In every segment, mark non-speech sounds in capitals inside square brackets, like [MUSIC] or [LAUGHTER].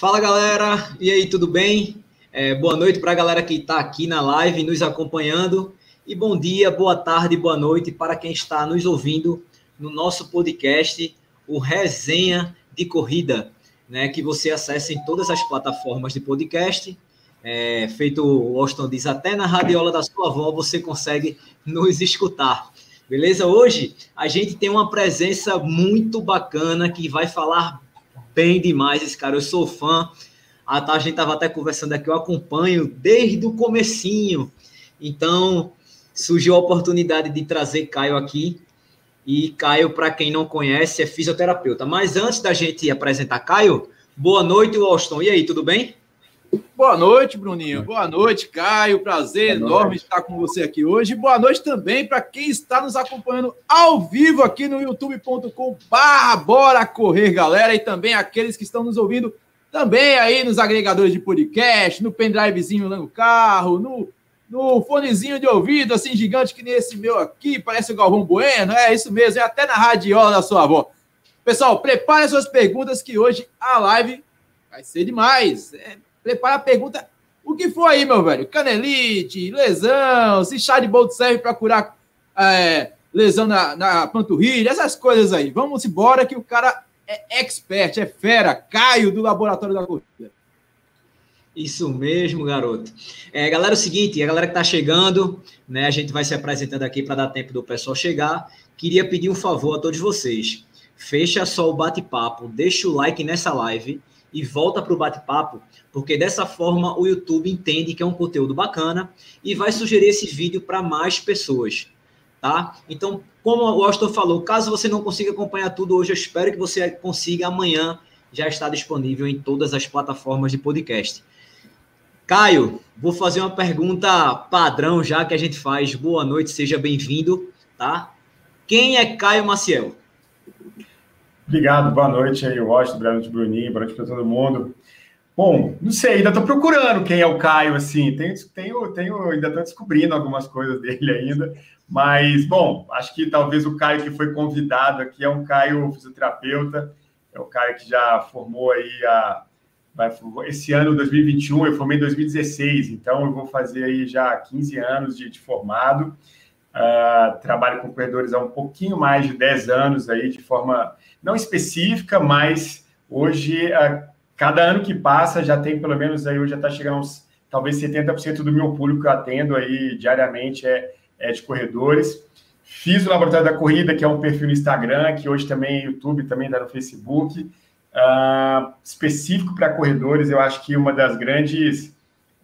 Fala galera, e aí, tudo bem? É, boa noite para a galera que está aqui na live nos acompanhando. E bom dia, boa tarde, boa noite para quem está nos ouvindo no nosso podcast, o Resenha de Corrida, né? Que você acessa em todas as plataformas de podcast. É, feito o Austin diz, até na radiola da sua avó você consegue nos escutar. Beleza? Hoje a gente tem uma presença muito bacana que vai falar bem demais esse cara. Eu sou fã. A, gente estava até conversando aqui, eu acompanho desde o comecinho. Então, surgiu a oportunidade de trazer Caio aqui. E Caio, para quem não conhece, é fisioterapeuta. Mas antes da gente apresentar Caio, boa noite, Washington. E aí, tudo bem? Boa noite, Bruninho. Boa noite, Caio. Prazer Boa enorme noite. estar com você aqui hoje. Boa noite também para quem está nos acompanhando ao vivo aqui no youtube.com. Bora correr, galera. E também aqueles que estão nos ouvindo também aí nos agregadores de podcast, no pendrivezinho lá no carro, no, no fonezinho de ouvido, assim, gigante que nem esse meu aqui, parece o Galvão Bueno. É isso mesmo, é até na radiola da sua avó. Pessoal, prepare suas perguntas que hoje a live vai ser demais. É Prepara a pergunta. O que foi aí, meu velho? Canelite, lesão, se chá de boldo serve para curar é, lesão na, na panturrilha, essas coisas aí. Vamos embora que o cara é expert, é fera. Caio do Laboratório da Corrida. Isso mesmo, garoto. É, galera, é o seguinte, a galera que está chegando, né, a gente vai se apresentando aqui para dar tempo do pessoal chegar. Queria pedir um favor a todos vocês. Fecha só o bate-papo, deixa o like nessa live e volta para o bate-papo, porque dessa forma o YouTube entende que é um conteúdo bacana e vai sugerir esse vídeo para mais pessoas, tá? Então, como o Austin falou, caso você não consiga acompanhar tudo hoje, eu espero que você consiga amanhã já está disponível em todas as plataformas de podcast. Caio, vou fazer uma pergunta padrão já que a gente faz. Boa noite, seja bem-vindo, tá? Quem é Caio Maciel? Obrigado, boa noite aí, Washington, boa noite, Bruninho, boa noite para todo mundo. Bom, não sei, ainda estou procurando quem é o Caio, assim, tenho, tenho, tenho ainda estou descobrindo algumas coisas [LAUGHS] dele ainda, mas, bom, acho que talvez o Caio que foi convidado aqui é um Caio fisioterapeuta, é o Caio que já formou aí a, vai, esse ano, 2021, eu formei em 2016, então eu vou fazer aí já 15 anos de, de formado, uh, trabalho com corredores há um pouquinho mais de 10 anos aí, de forma não específica, mas hoje, a cada ano que passa, já tem pelo menos aí, hoje já está chegando uns, talvez 70% do meu público que eu atendo aí diariamente é, é de corredores. Fiz o Laboratório da Corrida, que é um perfil no Instagram, que hoje também é YouTube, também dá no Facebook, uh, específico para corredores. Eu acho que uma das grandes,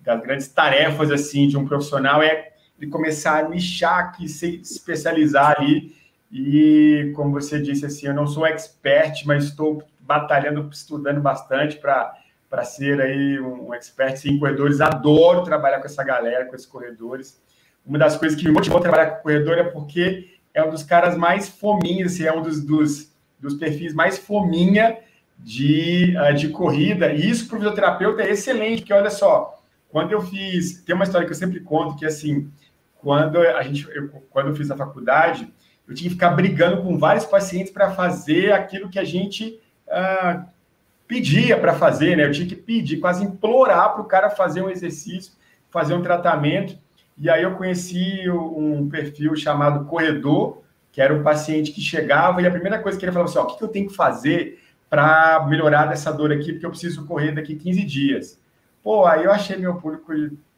das grandes tarefas assim de um profissional é de começar a nichar, que se especializar ali e, como você disse, assim, eu não sou expert, mas estou batalhando, estudando bastante para ser aí um expert em corredores. Adoro trabalhar com essa galera, com esses corredores. Uma das coisas que me motivou a trabalhar com corredor é porque é um dos caras mais fominhos, assim, é um dos, dos, dos perfis mais fominha de, uh, de corrida. E isso para o fisioterapeuta é excelente, porque olha só, quando eu fiz, tem uma história que eu sempre conto que assim, quando a gente, eu, quando eu fiz a faculdade, eu tinha que ficar brigando com vários pacientes para fazer aquilo que a gente ah, pedia para fazer, né? Eu tinha que pedir, quase implorar para o cara fazer um exercício, fazer um tratamento. E aí eu conheci um perfil chamado corredor, que era um paciente que chegava e a primeira coisa que ele falava assim: ó, o que eu tenho que fazer para melhorar dessa dor aqui, porque eu preciso correr daqui 15 dias. Pô, aí eu achei meu público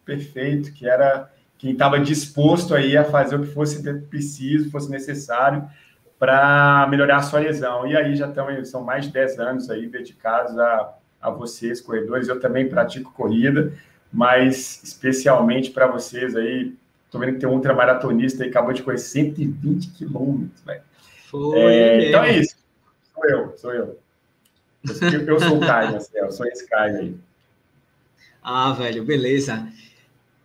perfeito, que era quem estava disposto aí a fazer o que fosse preciso, fosse necessário para melhorar a sua lesão. E aí já estão, são mais de 10 anos aí dedicados a, a vocês, corredores. Eu também pratico corrida, mas especialmente para vocês aí. Estou vendo que tem um ultramaratonista aí, acabou de correr 120 quilômetros, velho. É, então é isso. Sou eu, sou eu. Eu, eu sou o Caio, Marcelo, sou esse Caio aí. Ah, velho, beleza.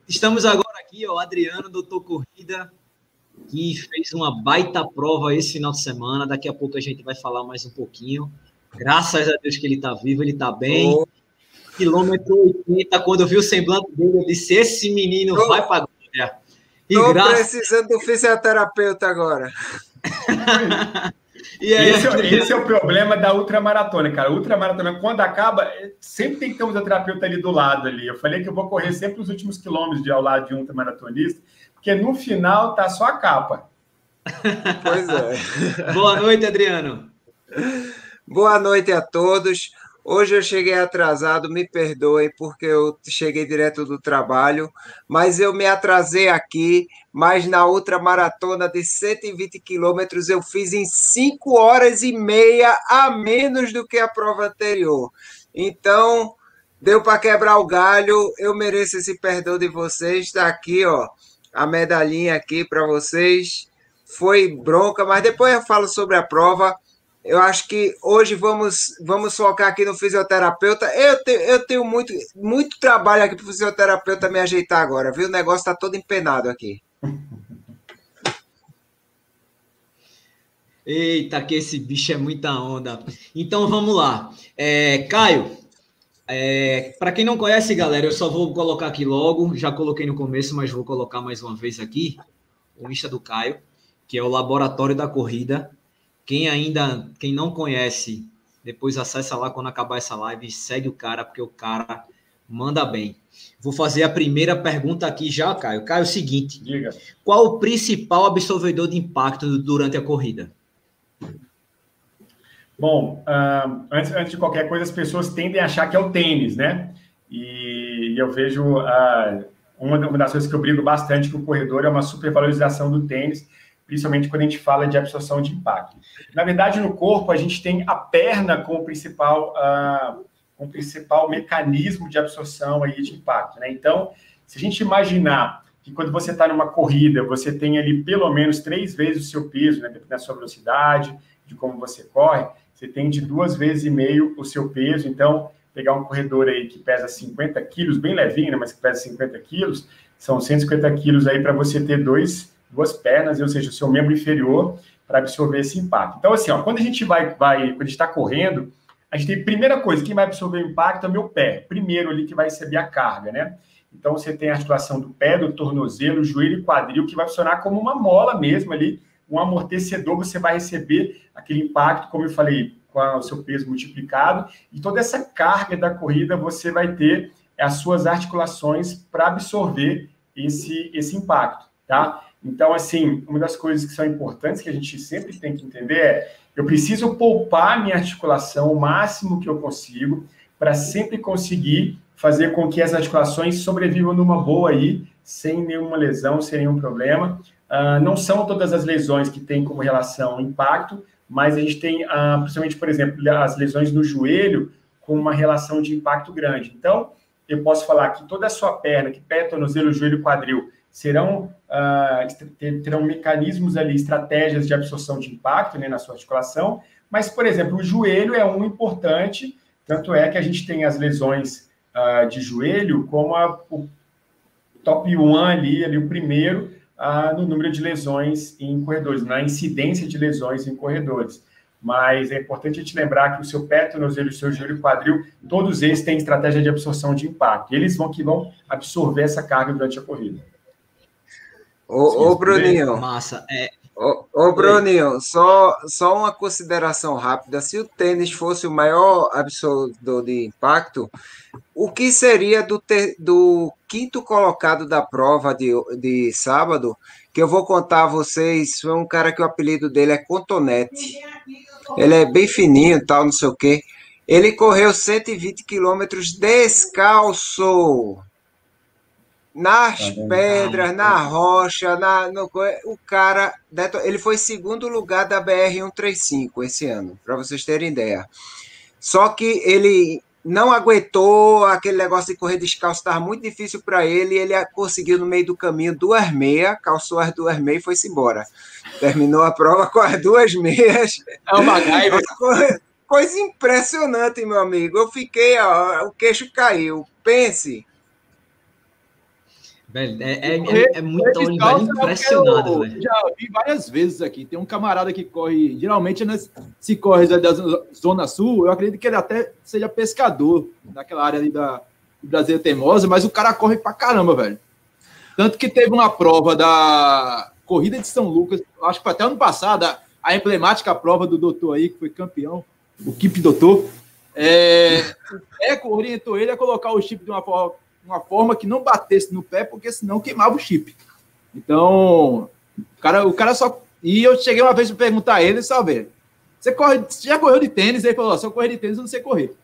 Estamos agora aqui, ó, Adriano, doutor Corrida, que fez uma baita prova esse final de semana. Daqui a pouco a gente vai falar mais um pouquinho. Graças a Deus que ele está vivo, ele está bem. Oh. Quilômetro 80, quando eu vi o semblante dele, eu disse: esse menino oh. vai para a Estou graças... precisando do fisioterapeuta agora. [LAUGHS] esse, é esse, é o problema da ultramaratona, cara. Ultramaratona, quando acaba, sempre tem que ter um terapeuta ali do lado ali. Eu falei que eu vou correr sempre os últimos quilômetros de ao lado de um ultramaratonista, porque no final tá só a capa. Pois é. Boa noite, Adriano. Boa noite a todos. Hoje eu cheguei atrasado, me perdoem porque eu cheguei direto do trabalho, mas eu me atrasei aqui, mas na outra maratona de 120 quilômetros eu fiz em 5 horas e meia a menos do que a prova anterior. Então, deu para quebrar o galho, eu mereço esse perdão de vocês. Está aqui, ó, a medalhinha aqui para vocês. Foi bronca, mas depois eu falo sobre a prova. Eu acho que hoje vamos, vamos focar aqui no fisioterapeuta. Eu, te, eu tenho muito, muito trabalho aqui para o fisioterapeuta me ajeitar agora, viu? O negócio está todo empenado aqui. [LAUGHS] Eita, que esse bicho é muita onda. Então vamos lá. É, Caio, é, para quem não conhece, galera, eu só vou colocar aqui logo. Já coloquei no começo, mas vou colocar mais uma vez aqui o Insta do Caio, que é o Laboratório da Corrida. Quem ainda, quem não conhece, depois acessa lá quando acabar essa live e segue o cara, porque o cara manda bem. Vou fazer a primeira pergunta aqui já, Caio. Caio, é o seguinte: Diga. qual o principal absorvedor de impacto durante a corrida? Bom, uh, antes, antes, de qualquer coisa, as pessoas tendem a achar que é o tênis, né? E, e eu vejo uh, uma, uma das coisas que eu brigo bastante com o corredor é uma supervalorização do tênis principalmente quando a gente fala de absorção de impacto. Na verdade, no corpo, a gente tem a perna como principal, uh, como principal mecanismo de absorção aí de impacto. Né? Então, se a gente imaginar que quando você está numa corrida, você tem ali pelo menos três vezes o seu peso, né, dependendo da sua velocidade, de como você corre, você tem de duas vezes e meio o seu peso. Então, pegar um corredor aí que pesa 50 quilos, bem levinho, né, mas que pesa 50 quilos, são 150 quilos aí para você ter dois duas pernas, ou seja, o seu membro inferior, para absorver esse impacto. Então, assim, ó, quando a gente vai, vai quando a gente está correndo, a gente tem, primeira coisa, quem vai absorver o impacto é o meu pé, primeiro ali que vai receber a carga, né? Então, você tem a articulação do pé, do tornozelo, joelho e quadril, que vai funcionar como uma mola mesmo ali, um amortecedor, você vai receber aquele impacto, como eu falei, com o seu peso multiplicado, e toda essa carga da corrida você vai ter as suas articulações para absorver esse, esse impacto, tá? Então, assim, uma das coisas que são importantes que a gente sempre tem que entender é eu preciso poupar minha articulação o máximo que eu consigo para sempre conseguir fazer com que as articulações sobrevivam numa boa aí, sem nenhuma lesão, sem nenhum problema. Uh, não são todas as lesões que têm como relação impacto, mas a gente tem, uh, principalmente, por exemplo, as lesões no joelho com uma relação de impacto grande. Então, eu posso falar que toda a sua perna, que pé, tornozelo, joelho, quadril, serão uh, terão mecanismos ali, estratégias de absorção de impacto né, na sua articulação, mas, por exemplo, o joelho é um importante, tanto é que a gente tem as lesões uh, de joelho como a, o top 1 ali, ali o primeiro uh, no número de lesões em corredores, na incidência de lesões em corredores. Mas é importante a gente lembrar que o seu pé, tornozelo, o seu joelho e quadril, todos eles têm estratégia de absorção de impacto. Eles vão que vão absorver essa carga durante a corrida. Ô, ô Bruninho. Massa. É... Ô, ô Bruninho, só, só uma consideração rápida. Se o tênis fosse o maior absorvedor de impacto, o que seria do, ter, do quinto colocado da prova de, de sábado? Que eu vou contar a vocês. Foi um cara que o apelido dele é Contonete. Ele é bem fininho, tal, não sei o quê. Ele correu 120 quilômetros descalço nas tá pedras, na rocha, na, no, o cara, ele foi segundo lugar da BR-135 esse ano, para vocês terem ideia. Só que ele não aguentou aquele negócio de correr descalço, estava muito difícil para ele, ele conseguiu no meio do caminho duas meias, calçou as duas meias e foi-se embora. Terminou a prova com as duas meias. É uma gaiva. [LAUGHS] Coisa impressionante, meu amigo. Eu fiquei, ó, o queixo caiu. Pense, Velho, é, é, é, é muito velho, impressionado, velho. Já vi várias vezes aqui. Tem um camarada que corre, geralmente né, se corre da Zona Sul, eu acredito que ele até seja pescador naquela área ali da Brasília Teimosa, mas o cara corre pra caramba, velho. Tanto que teve uma prova da Corrida de São Lucas, acho que foi até ano passado, a emblemática prova do doutor aí, que foi campeão, o Kip Doutor. É, o Eco orientou ele a colocar o chip de uma forma, uma forma que não batesse no pé, porque senão queimava o chip. Então, o cara, o cara só. E eu cheguei uma vez para perguntar a ele, só ver. Você, corre, você já correu de tênis? Ele falou: se eu correr de tênis, eu não sei correr.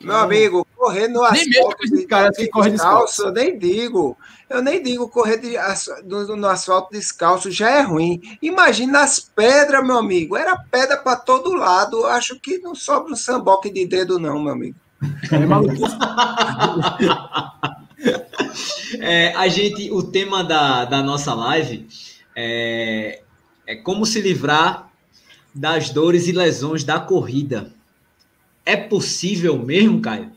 Meu amigo, correr no asfalto. Nem mesmo com esses caras que correm descalço. Eu nem digo. Eu nem digo correr de, no, no, asfalto descalço já é ruim. Imagina as pedras, meu amigo. Era pedra para todo lado. Acho que não sobra um samboque de dedo, não, meu amigo. É [LAUGHS] [LAUGHS] é, a gente, o tema da, da nossa live é, é como se livrar das dores e lesões da corrida. É possível mesmo, Caio?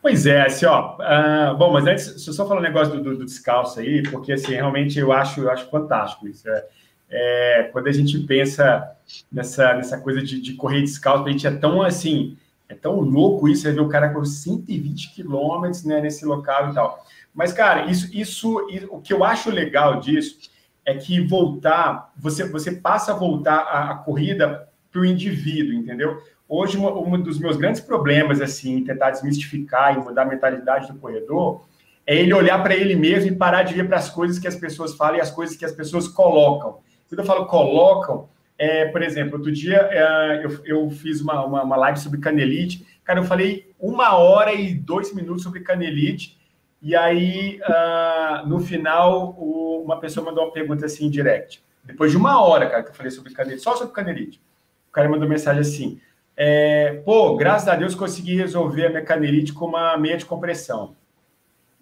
Pois é, assim, ó. Uh, bom, mas antes, deixa eu só falar um negócio do, do, do, descalço aí, porque assim, realmente eu acho, eu acho fantástico isso. É, é, quando a gente pensa nessa, nessa coisa de, de correr descalço, a gente é tão assim, é tão louco isso, você ver o cara com 120 quilômetros né, nesse local e tal. Mas, cara, isso, isso, o que eu acho legal disso é que voltar, você, você passa a voltar a, a corrida para o indivíduo, entendeu? Hoje, um dos meus grandes problemas, assim, tentar desmistificar e mudar a mentalidade do corredor, é ele olhar para ele mesmo e parar de ver para as coisas que as pessoas falam e as coisas que as pessoas colocam. Quando eu falo colocam, é, por exemplo, outro dia é, eu, eu fiz uma, uma, uma, live sobre canelite. Cara, eu falei uma hora e dois minutos sobre canelite. E aí, uh, no final, o, uma pessoa mandou uma pergunta assim em direct. Depois de uma hora, cara, que eu falei sobre canelite, só sobre canelite. O cara mandou mensagem assim: é, pô, graças a Deus consegui resolver a minha canelite com uma meia de compressão.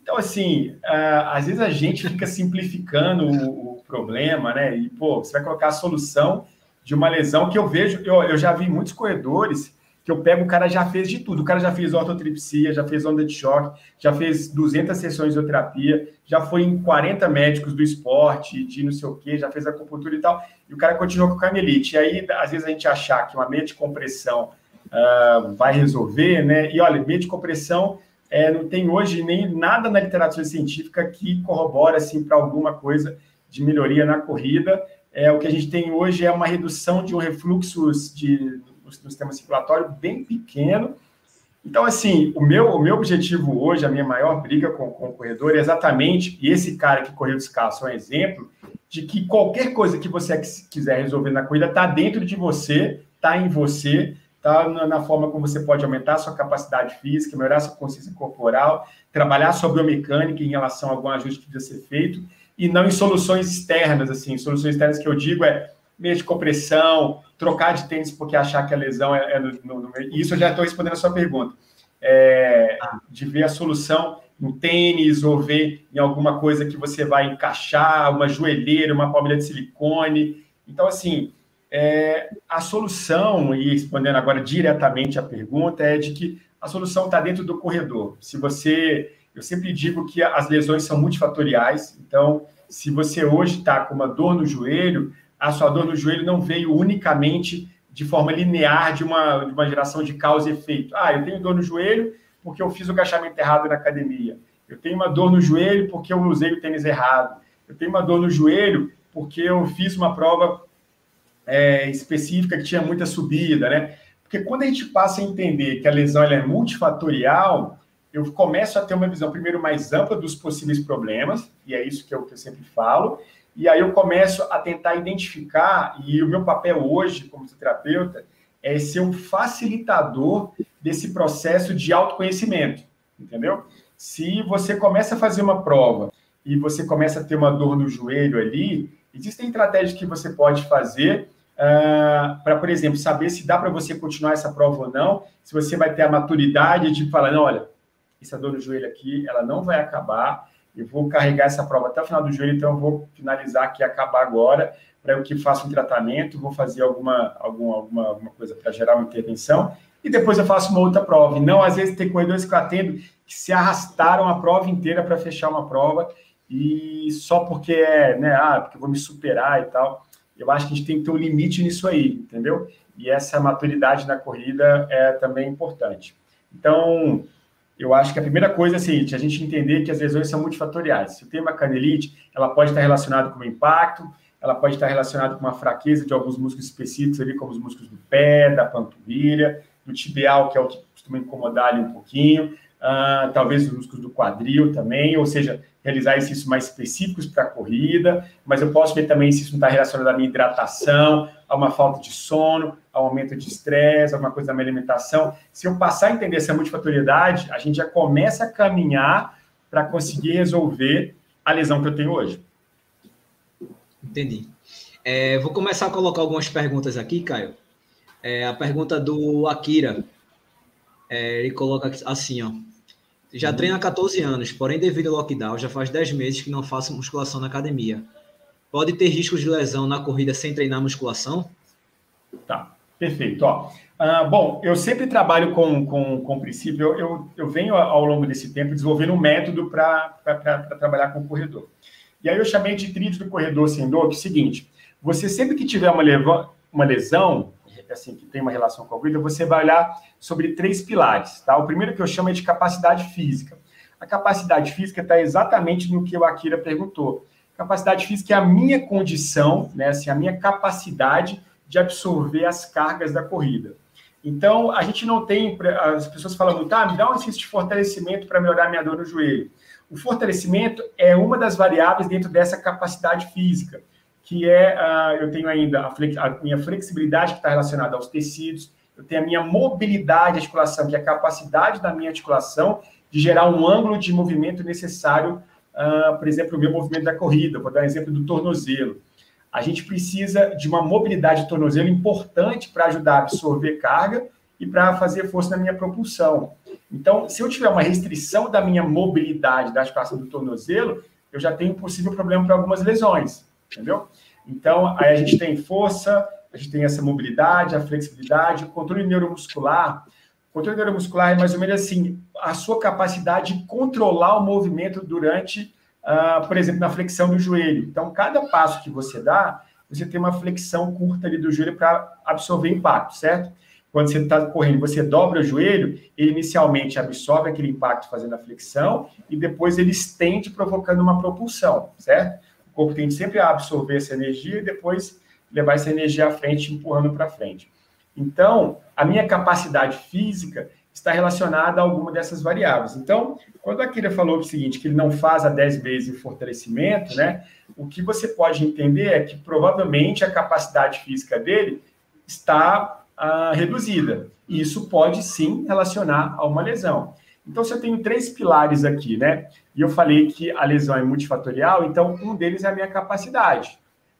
Então, assim, uh, às vezes a gente fica simplificando o, problema, né? E, pô, você vai colocar a solução de uma lesão que eu vejo, eu, eu já vi muitos corredores que eu pego, o cara já fez de tudo. O cara já fez ortotripsia, já fez onda de choque, já fez 200 sessões de terapia, já foi em 40 médicos do esporte, de não sei o quê, já fez acupuntura e tal, e o cara continua com canelite. E aí, às vezes, a gente achar que uma meia de compressão uh, vai resolver, né? E olha, meia de compressão é, não tem hoje nem nada na literatura científica que corrobora assim para alguma coisa de melhoria na corrida. É, o que a gente tem hoje é uma redução de um refluxo de do sistema circulatório bem pequeno. Então, assim, o meu, o meu objetivo hoje, a minha maior briga com, com o corredor é exatamente, e esse cara que correu descalço é um exemplo, de que qualquer coisa que você quiser resolver na corrida está dentro de você, está em você, está na, forma como você pode aumentar a sua capacidade física, melhorar a sua consciência corporal, trabalhar sua biomecânica em relação a algum ajuste que precisa ser feito, e não em soluções externas, assim, soluções externas que eu digo é meio de compressão, trocar de tênis porque achar que a lesão é, é no, no, no, Isso eu já estou respondendo a sua pergunta. É, de ver a solução no tênis ou ver em alguma coisa que você vai encaixar, uma joelheira, uma palmilha de silicone. Então, assim, é, a solução, e respondendo agora diretamente a pergunta, é de que a solução está dentro do corredor. Se você. Eu sempre digo que as lesões são multifatoriais, então, se você hoje está com uma dor no joelho, a sua dor no joelho não veio unicamente de forma linear de uma, de uma geração de causa e efeito. Ah, eu tenho dor no joelho porque eu fiz o agachamento errado na academia. Eu tenho uma dor no joelho porque eu usei o tênis errado. Eu tenho uma dor no joelho porque eu fiz uma prova é, específica que tinha muita subida, né? Porque quando a gente passa a entender que a lesão é multifatorial, eu começo a ter uma visão, primeiro, mais ampla dos possíveis problemas, e é isso que eu, que eu sempre falo, e aí eu começo a tentar identificar, e o meu papel hoje, como terapeuta, é ser um facilitador desse processo de autoconhecimento, entendeu? Se você começa a fazer uma prova e você começa a ter uma dor no joelho ali, existem estratégias que você pode fazer uh, para, por exemplo, saber se dá para você continuar essa prova ou não, se você vai ter a maturidade de falar, não, olha, essa dor no joelho aqui, ela não vai acabar, eu vou carregar essa prova até o final do joelho, então eu vou finalizar aqui, acabar agora, para eu que faça um tratamento, vou fazer alguma, alguma, alguma, alguma coisa para gerar uma intervenção, e depois eu faço uma outra prova. E não, às vezes, tem corredores que eu atendo que se arrastaram a prova inteira para fechar uma prova, e só porque é, né, ah, porque eu vou me superar e tal. Eu acho que a gente tem que ter um limite nisso aí, entendeu? E essa maturidade na corrida é também importante. Então, eu acho que a primeira coisa é a seguinte, a gente entender que as lesões são multifatoriais. Se tem uma canelite, ela pode estar relacionada com o impacto, ela pode estar relacionada com uma fraqueza de alguns músculos específicos ali, como os músculos do pé, da panturrilha, do tibial, que é o que costuma incomodar ali um pouquinho, uh, talvez os músculos do quadril também, ou seja, realizar exercícios mais específicos para a corrida, mas eu posso ver também se isso não está relacionado à minha hidratação, a uma falta de sono, ao aumento de estresse, alguma coisa da minha alimentação. Se eu passar a entender essa multifatoriedade, a gente já começa a caminhar para conseguir resolver a lesão que eu tenho hoje. Entendi. É, vou começar a colocar algumas perguntas aqui, Caio. É, a pergunta do Akira. É, ele coloca assim, ó. Já uhum. treino há 14 anos, porém, devido ao lockdown, já faz 10 meses que não faço musculação na academia. Pode ter riscos de lesão na corrida sem treinar musculação? Tá, perfeito. Ó, ah, bom, eu sempre trabalho com, com, com princípio, eu, eu, eu venho ao longo desse tempo desenvolvendo um método para trabalhar com o corredor. E aí eu chamei de tríade do corredor sem dor, que é o seguinte, você sempre que tiver uma, leva, uma lesão, assim, que tem uma relação com a corrida, você vai olhar sobre três pilares, tá? O primeiro que eu chamo é de capacidade física. A capacidade física está exatamente no que o Akira perguntou. Capacidade física é a minha condição, né, assim, a minha capacidade de absorver as cargas da corrida. Então, a gente não tem. As pessoas falam muito, ah, me dá um exercício de fortalecimento para melhorar minha dor no joelho. O fortalecimento é uma das variáveis dentro dessa capacidade física, que é, uh, eu tenho ainda a, flex, a minha flexibilidade que está relacionada aos tecidos, eu tenho a minha mobilidade de articulação, que é a capacidade da minha articulação de gerar um ângulo de movimento necessário, uh, por exemplo, o meu movimento da corrida. Vou dar um exemplo do tornozelo. A gente precisa de uma mobilidade de tornozelo importante para ajudar a absorver carga e para fazer força na minha propulsão. Então, se eu tiver uma restrição da minha mobilidade da articulação do tornozelo, eu já tenho um possível problema para algumas lesões, entendeu? Então, aí a gente tem força, a gente tem essa mobilidade, a flexibilidade, o controle neuromuscular. O controle neuromuscular é mais ou menos assim, a sua capacidade de controlar o movimento durante, uh, por exemplo, na flexão do joelho. Então, cada passo que você dá, você tem uma flexão curta ali do joelho para absorver impacto, certo? Quando você está correndo, você dobra o joelho, ele inicialmente absorve aquele impacto fazendo a flexão e depois ele estende provocando uma propulsão, certo? Corpo tende sempre a absorver essa energia e depois levar essa energia à frente, empurrando para frente. Então, a minha capacidade física está relacionada a alguma dessas variáveis. Então, quando a Kira falou o seguinte, que ele não faz a 10 vezes o fortalecimento, né? O que você pode entender é que provavelmente a capacidade física dele está uh, reduzida. E isso pode sim relacionar a uma lesão. Então, se eu tenho três pilares aqui, né? E eu falei que a lesão é multifatorial, então um deles é a minha capacidade,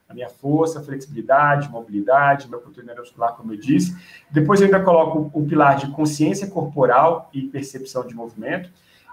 a minha força, flexibilidade, mobilidade, meu controle neuromuscular, como eu disse. Depois eu ainda coloco o pilar de consciência corporal e percepção de movimento.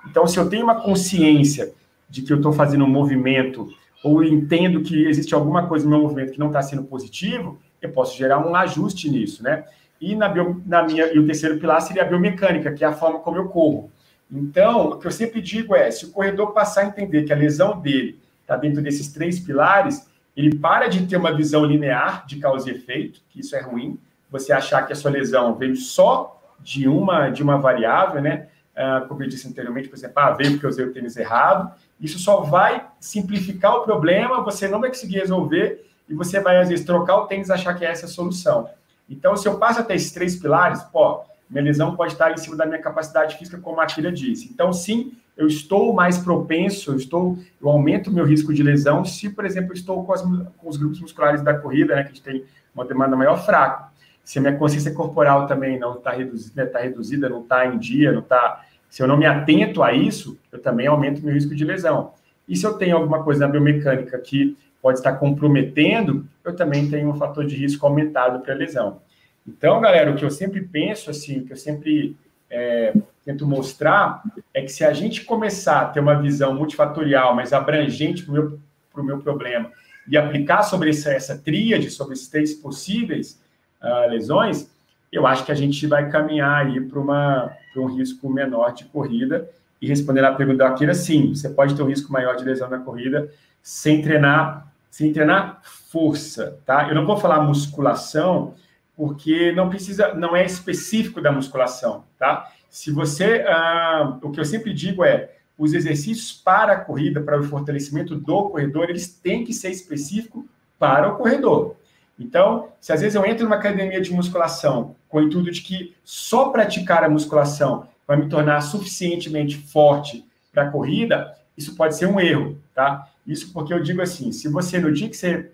Então, se eu tenho uma consciência de que eu estou fazendo um movimento ou entendo que existe alguma coisa no meu movimento que não está sendo positivo, eu posso gerar um ajuste nisso, né? E na, bio, na minha e o terceiro pilar seria a biomecânica, que é a forma como eu corro. Então, o que eu sempre digo é, se o corredor passar a entender que a lesão dele está dentro desses três pilares, ele para de ter uma visão linear de causa e efeito, que isso é ruim. Você achar que a sua lesão veio só de uma de uma variável, né? Uh, como eu disse anteriormente, por exemplo, ah, veio porque eu usei o tênis errado. Isso só vai simplificar o problema, você não vai conseguir resolver e você vai, às vezes, trocar o tênis e achar que é essa a solução. Então, se eu passo até esses três pilares, pô, minha lesão pode estar em cima da minha capacidade física, como a Akira disse. Então, sim, eu estou mais propenso, eu estou, eu aumento o meu risco de lesão se, por exemplo, estou com, as, com os grupos musculares da corrida, né, que a gente tem uma demanda maior fraco. Se a minha consciência corporal também não está reduzida, tá reduzida, não está em dia, não está. Se eu não me atento a isso, eu também aumento o meu risco de lesão. E se eu tenho alguma coisa na biomecânica que pode estar comprometendo, eu também tenho um fator de risco aumentado para lesão. Então, galera, o que eu sempre penso, assim, que eu sempre é, tento mostrar, é que se a gente começar a ter uma visão multifatorial, mais abrangente para o meu, pro meu problema, e aplicar sobre essa, essa tríade, sobre esses três possíveis uh, lesões, eu acho que a gente vai caminhar aí para um risco menor de corrida. E respondendo à pergunta da Akira, sim, você pode ter um risco maior de lesão na corrida sem treinar sem treinar força, tá? Eu não vou falar musculação, porque não precisa, não é específico da musculação, tá? Se você, ah, o que eu sempre digo é, os exercícios para a corrida, para o fortalecimento do corredor, eles têm que ser específicos para o corredor. Então, se às vezes eu entro numa academia de musculação com o intuito de que só praticar a musculação vai me tornar suficientemente forte para a corrida, isso pode ser um erro, tá? Isso porque eu digo assim, se você, no dia que você,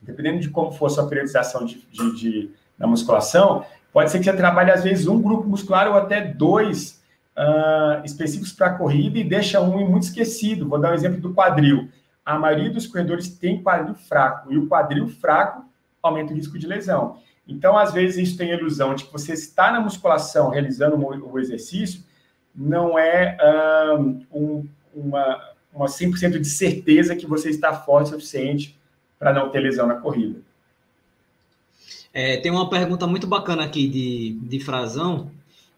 dependendo de como for sua periodização de, de, de na musculação, pode ser que você trabalhe, às vezes, um grupo muscular ou até dois uh, específicos para a corrida e deixa um muito esquecido. Vou dar um exemplo do quadril. A maioria dos corredores tem quadril fraco, e o quadril fraco aumenta o risco de lesão. Então, às vezes, isso tem a ilusão de que você está na musculação realizando o exercício, não é um, uma, uma 100% de certeza que você está forte o suficiente para não ter lesão na corrida. É, tem uma pergunta muito bacana aqui de, de Frazão,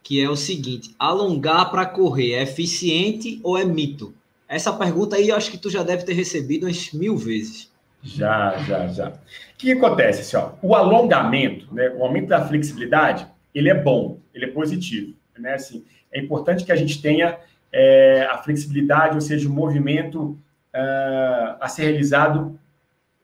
que é o seguinte: alongar para correr é eficiente ou é mito? Essa pergunta aí eu acho que tu já deve ter recebido umas mil vezes. Já, já, já. O que acontece? Assim, ó, o alongamento, né, o aumento da flexibilidade, ele é bom, ele é positivo. Né? Assim, é importante que a gente tenha é, a flexibilidade, ou seja, o movimento uh, a ser realizado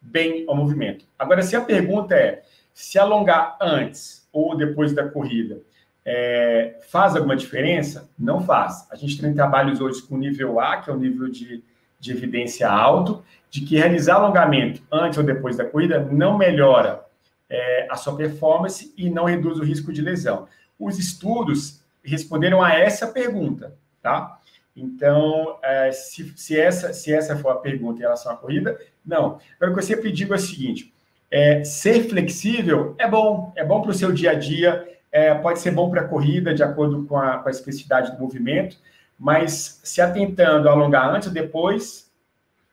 bem ao movimento. Agora, se a pergunta é se alongar antes ou depois da corrida é, faz alguma diferença? Não faz. A gente tem trabalhos hoje com nível A, que é o nível de, de evidência alto, de que realizar alongamento antes ou depois da corrida não melhora é, a sua performance e não reduz o risco de lesão. Os estudos responderam a essa pergunta, tá? Então, é, se, se, essa, se essa for a pergunta em relação à corrida, não. Agora, o que eu sempre digo é o seguinte: é, ser flexível é bom, é bom para o seu dia a dia, é, pode ser bom para a corrida, de acordo com a, com a especificidade do movimento, mas se atentando a alongar antes ou depois,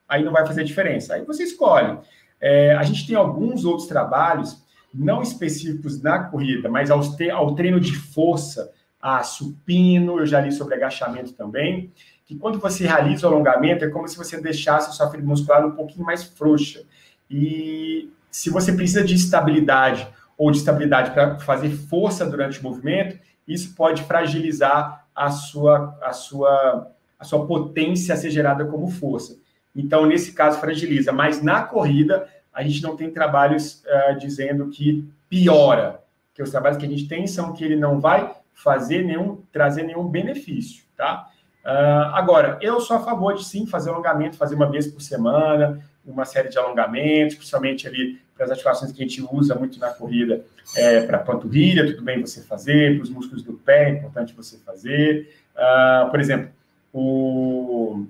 aí não vai fazer diferença. Aí você escolhe. É, a gente tem alguns outros trabalhos, não específicos na corrida, mas ao, ao treino de força, a supino, eu já li sobre agachamento também, que quando você realiza o alongamento, é como se você deixasse a sua fibra muscular um pouquinho mais frouxa. E se você precisa de estabilidade ou de estabilidade para fazer força durante o movimento, isso pode fragilizar a sua, a sua, a sua potência a ser gerada como força. Então, nesse caso, fragiliza. Mas na corrida, a gente não tem trabalhos uh, dizendo que piora. Que os trabalhos que a gente tem são que ele não vai fazer nenhum, trazer nenhum benefício, tá? Uh, agora, eu sou a favor de sim fazer alongamento, fazer uma vez por semana, uma série de alongamentos, principalmente ali para as ativações que a gente usa muito na corrida, é, para panturrilha, tudo bem você fazer, para os músculos do pé, é importante você fazer. Uh, por exemplo, o,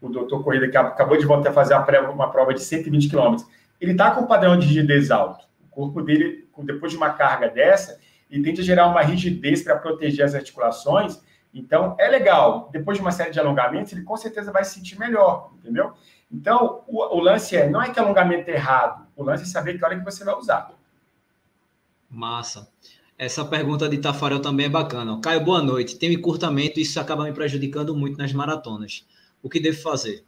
o doutor Corrida, que acabou de voltar a fazer uma prova de 120 quilômetros, ele está com um padrão de rigidez alto. O corpo dele, depois de uma carga dessa, ele tende a gerar uma rigidez para proteger as articulações. Então, é legal. Depois de uma série de alongamentos, ele com certeza vai se sentir melhor, entendeu? Então, o, o lance é, não é que alongamento é errado, o lance é saber que hora que você vai usar. Massa. Essa pergunta de Tafarel também é bacana. Caio, boa noite. Tem um encurtamento e isso acaba me prejudicando muito nas maratonas. O que devo fazer?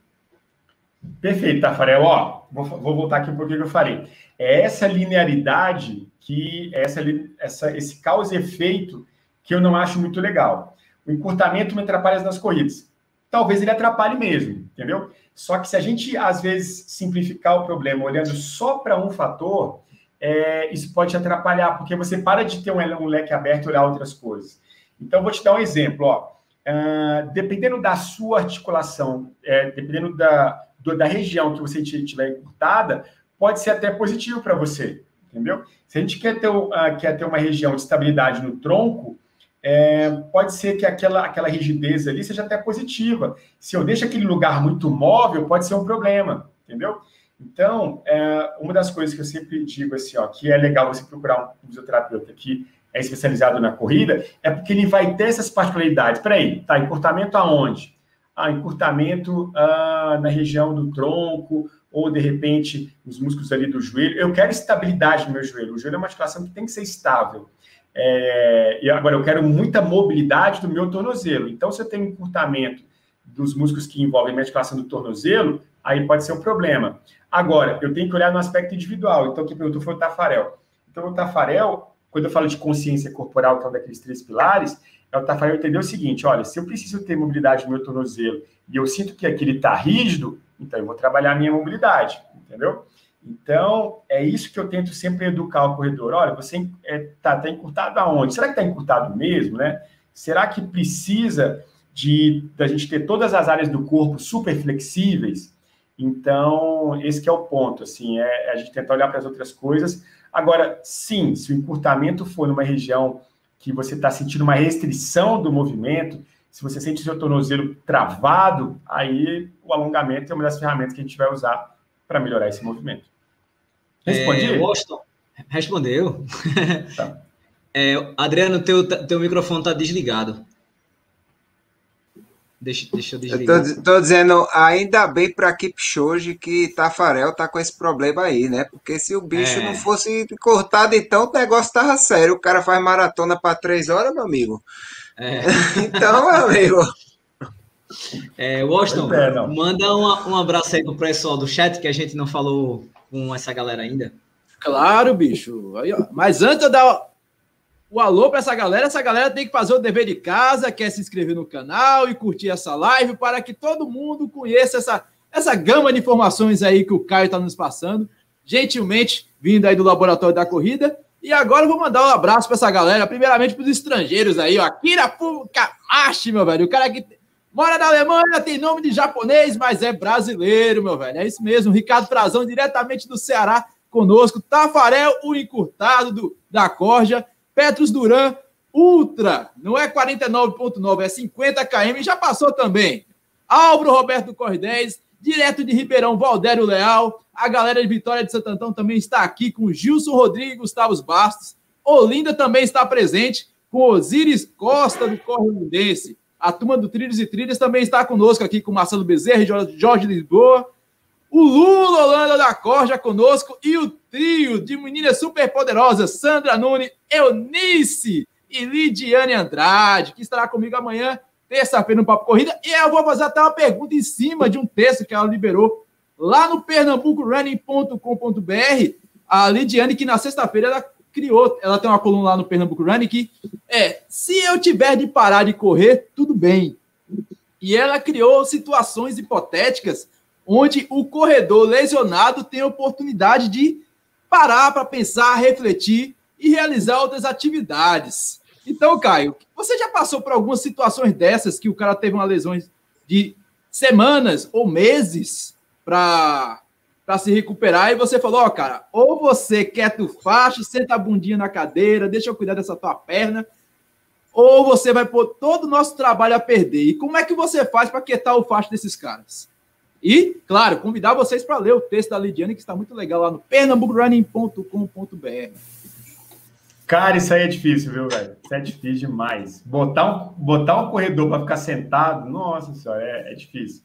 Perfeito, Tafarel. Ó, vou, vou voltar aqui pouquinho que eu falei. É essa linearidade que essa, essa, esse causa e efeito que eu não acho muito legal. O encurtamento me atrapalha nas corridas. Talvez ele atrapalhe mesmo, entendeu? Só que se a gente, às vezes, simplificar o problema olhando só para um fator, é, isso pode te atrapalhar, porque você para de ter um, um leque aberto e olhar outras coisas. Então, vou te dar um exemplo. Ó. Uh, dependendo da sua articulação, é, dependendo da, do, da região que você tiver encurtada, pode ser até positivo para você, entendeu? Se a gente quer ter, uh, quer ter uma região de estabilidade no tronco, é, pode ser que aquela, aquela rigidez ali seja até positiva. Se eu deixo aquele lugar muito móvel, pode ser um problema, entendeu? Então, é, uma das coisas que eu sempre digo assim, ó, que é legal você procurar um fisioterapeuta que é especializado na corrida, é porque ele vai ter essas particularidades. Peraí, tá, encurtamento aonde? Ah, encurtamento ah, na região do tronco, ou de repente nos músculos ali do joelho. Eu quero estabilidade no meu joelho. O joelho é uma articulação que tem que ser estável. É, e agora eu quero muita mobilidade do meu tornozelo. Então, se eu tenho encurtamento dos músculos que envolvem a articulação do tornozelo, aí pode ser um problema. Agora, eu tenho que olhar no aspecto individual. Então, quem perguntou foi o Tafarel. Então, o Tafarel, quando eu falo de consciência corporal, que é um daqueles três pilares, o Tafarel entender o seguinte: olha, se eu preciso ter mobilidade no meu tornozelo e eu sinto que aquele está rígido, então eu vou trabalhar a minha mobilidade, entendeu? Então, é isso que eu tento sempre educar o corredor. Olha, você está é, tá, tá encurtado aonde? Será que está encurtado mesmo, né? Será que precisa de da gente ter todas as áreas do corpo super flexíveis? Então, esse é o ponto, assim, é, é a gente tentar olhar para as outras coisas. Agora, sim, se o encurtamento for numa região que você está sentindo uma restrição do movimento, se você sente o seu tornozelo travado, aí o alongamento é uma das ferramentas que a gente vai usar para melhorar esse movimento. Respondi? É, Washington, respondeu. Tá. [LAUGHS] É, Adriano, teu, teu microfone está desligado. Deixa, deixa eu desligar. Eu tô, tô dizendo, ainda bem para a Kipchoge que Tafarel tá com esse problema aí, né? Porque se o bicho é. não fosse cortado, então o negócio tava sério. O cara faz maratona para três horas, meu amigo. É. [LAUGHS] então, meu amigo. É, Washington, é, manda um, um abraço aí pro pessoal do chat, que a gente não falou com essa galera ainda. Claro, bicho. Aí, Mas antes de dar o alô para essa galera. Essa galera tem que fazer o dever de casa, quer se inscrever no canal e curtir essa live para que todo mundo conheça essa, essa gama de informações aí que o Caio está nos passando, gentilmente vindo aí do Laboratório da Corrida. E agora eu vou mandar um abraço para essa galera, primeiramente para os estrangeiros aí, ó. Kirapu Kamashi, meu velho, o cara que mora na Alemanha, tem nome de japonês, mas é brasileiro, meu velho. É isso mesmo, Ricardo Frazão, diretamente do Ceará, conosco. Tafarel, o encurtado do, da Corja. Petros Duran Ultra, não é 49,9, é 50 km, já passou também. Álvaro Roberto Corre 10, direto de Ribeirão, Valdério Leal. A galera de Vitória de Santo Antão também está aqui com Gilson Rodrigues e Gustavo Bastos. Olinda também está presente com Osiris Costa do Corre Mundense. A turma do Trilhos e Trilhas também está conosco aqui com Marcelo Bezerra e Jorge Lisboa. O Lula Holanda da Corja conosco e o trio de meninas superpoderosas, Sandra Nunes, Eunice e Lidiane Andrade, que estará comigo amanhã, terça-feira, no Papo Corrida. E eu vou fazer até uma pergunta em cima de um texto que ela liberou lá no pernambucorunning.com.br. A Lidiane, que na sexta-feira ela criou, ela tem uma coluna lá no Pernambuco Running que é, se eu tiver de parar de correr, tudo bem. E ela criou situações hipotéticas onde o corredor lesionado tem a oportunidade de parar para pensar, refletir e realizar outras atividades. Então, Caio, você já passou por algumas situações dessas que o cara teve uma lesão de semanas ou meses para para se recuperar e você falou, ó, oh, cara, ou você quer o facho, senta a bundinha na cadeira, deixa eu cuidar dessa tua perna, ou você vai pôr todo o nosso trabalho a perder. E como é que você faz para quietar o facho desses caras? E, claro, convidar vocês para ler o texto da Lidiane, que está muito legal lá no pernambucorunning.com.br. Cara, isso aí é difícil, viu, velho? Isso é difícil demais. Botar um, botar um corredor para ficar sentado, nossa senhora, é, é difícil.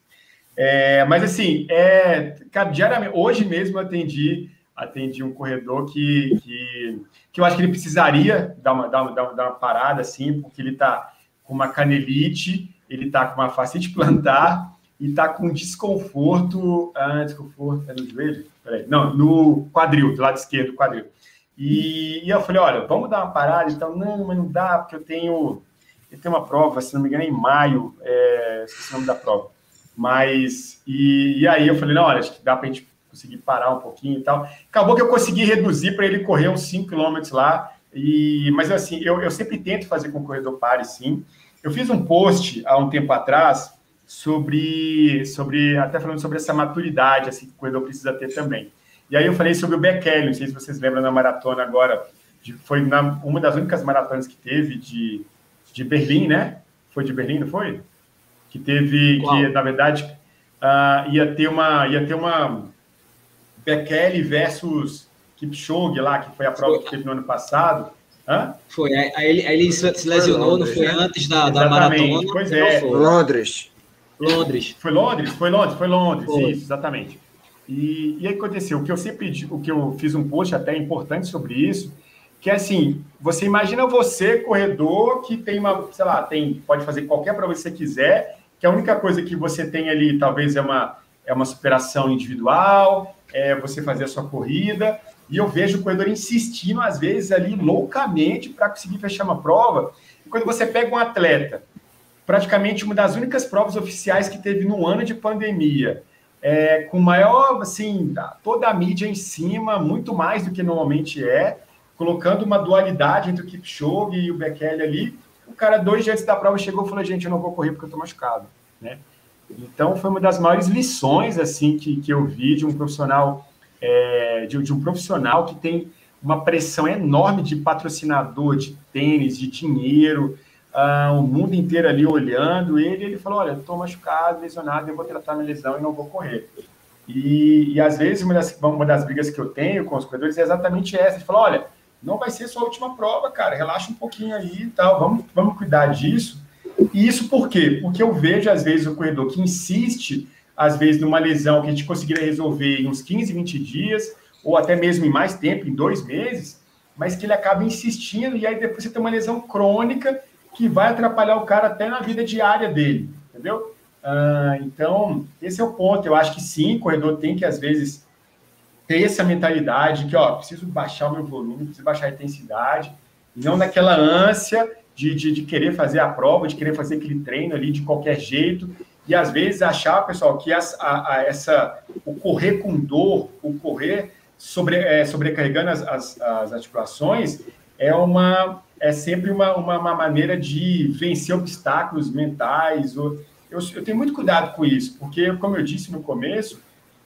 É, mas assim, é, cara, diariamente, hoje mesmo eu atendi, atendi um corredor que, que, que eu acho que ele precisaria dar uma, dar uma, dar uma parada, assim, porque ele está com uma canelite, ele está com uma facite plantar e tá com desconforto. Ah, desconforto é no joelho? Peraí, não, no quadril, do lado esquerdo do quadril. E, e, eu falei: olha, vamos dar uma parada então. Não, mas não dá, porque eu tenho. Eu tenho uma prova, se não me engano, é em maio, é, esqueci o nome da prova. Mas, e, e aí eu falei: não, olha, acho que dá para a gente conseguir parar um pouquinho e tal. Acabou que eu consegui reduzir para ele correr uns 5 km lá. E, mas assim, eu, eu sempre tento fazer com que o corredor pare, sim. Eu fiz um post há um tempo atrás sobre, sobre até falando sobre essa maturidade assim, que o corredor precisa ter também. E aí eu falei sobre o Bekele, não sei se vocês lembram na maratona agora, de, foi na, uma das únicas maratonas que teve de, de Berlim, né? Foi de Berlim, não foi? Que teve, Uau. que na verdade uh, ia ter uma, ia ter uma Bekele versus Kipchoge lá, que foi a prova que teve no ano passado. Hã? Foi, aí ele, aí ele se lesionou, Londres, não foi né? antes da, da maratona. Pois é. Londres. Londres. Foi Londres? Foi Londres, foi Londres, foi. isso, exatamente. E, e aí aconteceu, o que eu sempre, o que eu fiz um post até importante sobre isso, que é assim, você imagina você, corredor, que tem uma, sei lá, tem, pode fazer qualquer prova que você quiser, que a única coisa que você tem ali talvez é uma, é uma superação individual, é você fazer a sua corrida, e eu vejo o corredor insistindo, às vezes, ali loucamente para conseguir fechar uma prova. E quando você pega um atleta praticamente uma das únicas provas oficiais que teve no ano de pandemia. é, com maior, assim, toda a mídia em cima, muito mais do que normalmente é, colocando uma dualidade entre o Kipchoge e o Bekele ali. O cara, dois dias antes da prova, chegou e falou, gente, eu não vou correr porque eu tô machucado, né? Então, foi uma das maiores lições, assim, que, que eu vi de um profissional, é, de, de um profissional que tem uma pressão enorme de patrocinador, de tênis, de dinheiro, uh, o mundo inteiro ali olhando ele, ele falou, olha, estou machucado, lesionado, eu vou tratar minha lesão e não vou correr. E, e às vezes uma das, uma das brigas que eu tenho com os corredores é exatamente essa, ele falou, olha, não vai ser sua última prova, cara, relaxa um pouquinho aí e tal, vamos, vamos cuidar disso. E isso por quê? Porque eu vejo, às vezes, o corredor que insiste, às vezes, numa lesão que a gente conseguiria resolver em uns 15, 20 dias, ou até mesmo em mais tempo, em dois meses, mas que ele acaba insistindo e aí depois você tem uma lesão crônica que vai atrapalhar o cara até na vida diária dele, entendeu? Ah, então, esse é o ponto. Eu acho que sim, o corredor tem que, às vezes, ter essa mentalidade que, ó, preciso baixar o meu volume, preciso baixar a intensidade, e não naquela ânsia de, de, de, querer fazer a prova, de querer fazer aquele treino ali de qualquer jeito, e às vezes achar, pessoal, que as, a, a, essa, o correr com dor, o correr sobre, é, sobrecarregando as, as, as articulações, é uma é sempre uma, uma, uma, maneira de vencer obstáculos mentais. Ou, eu, eu, tenho muito cuidado com isso, porque, como eu disse no começo,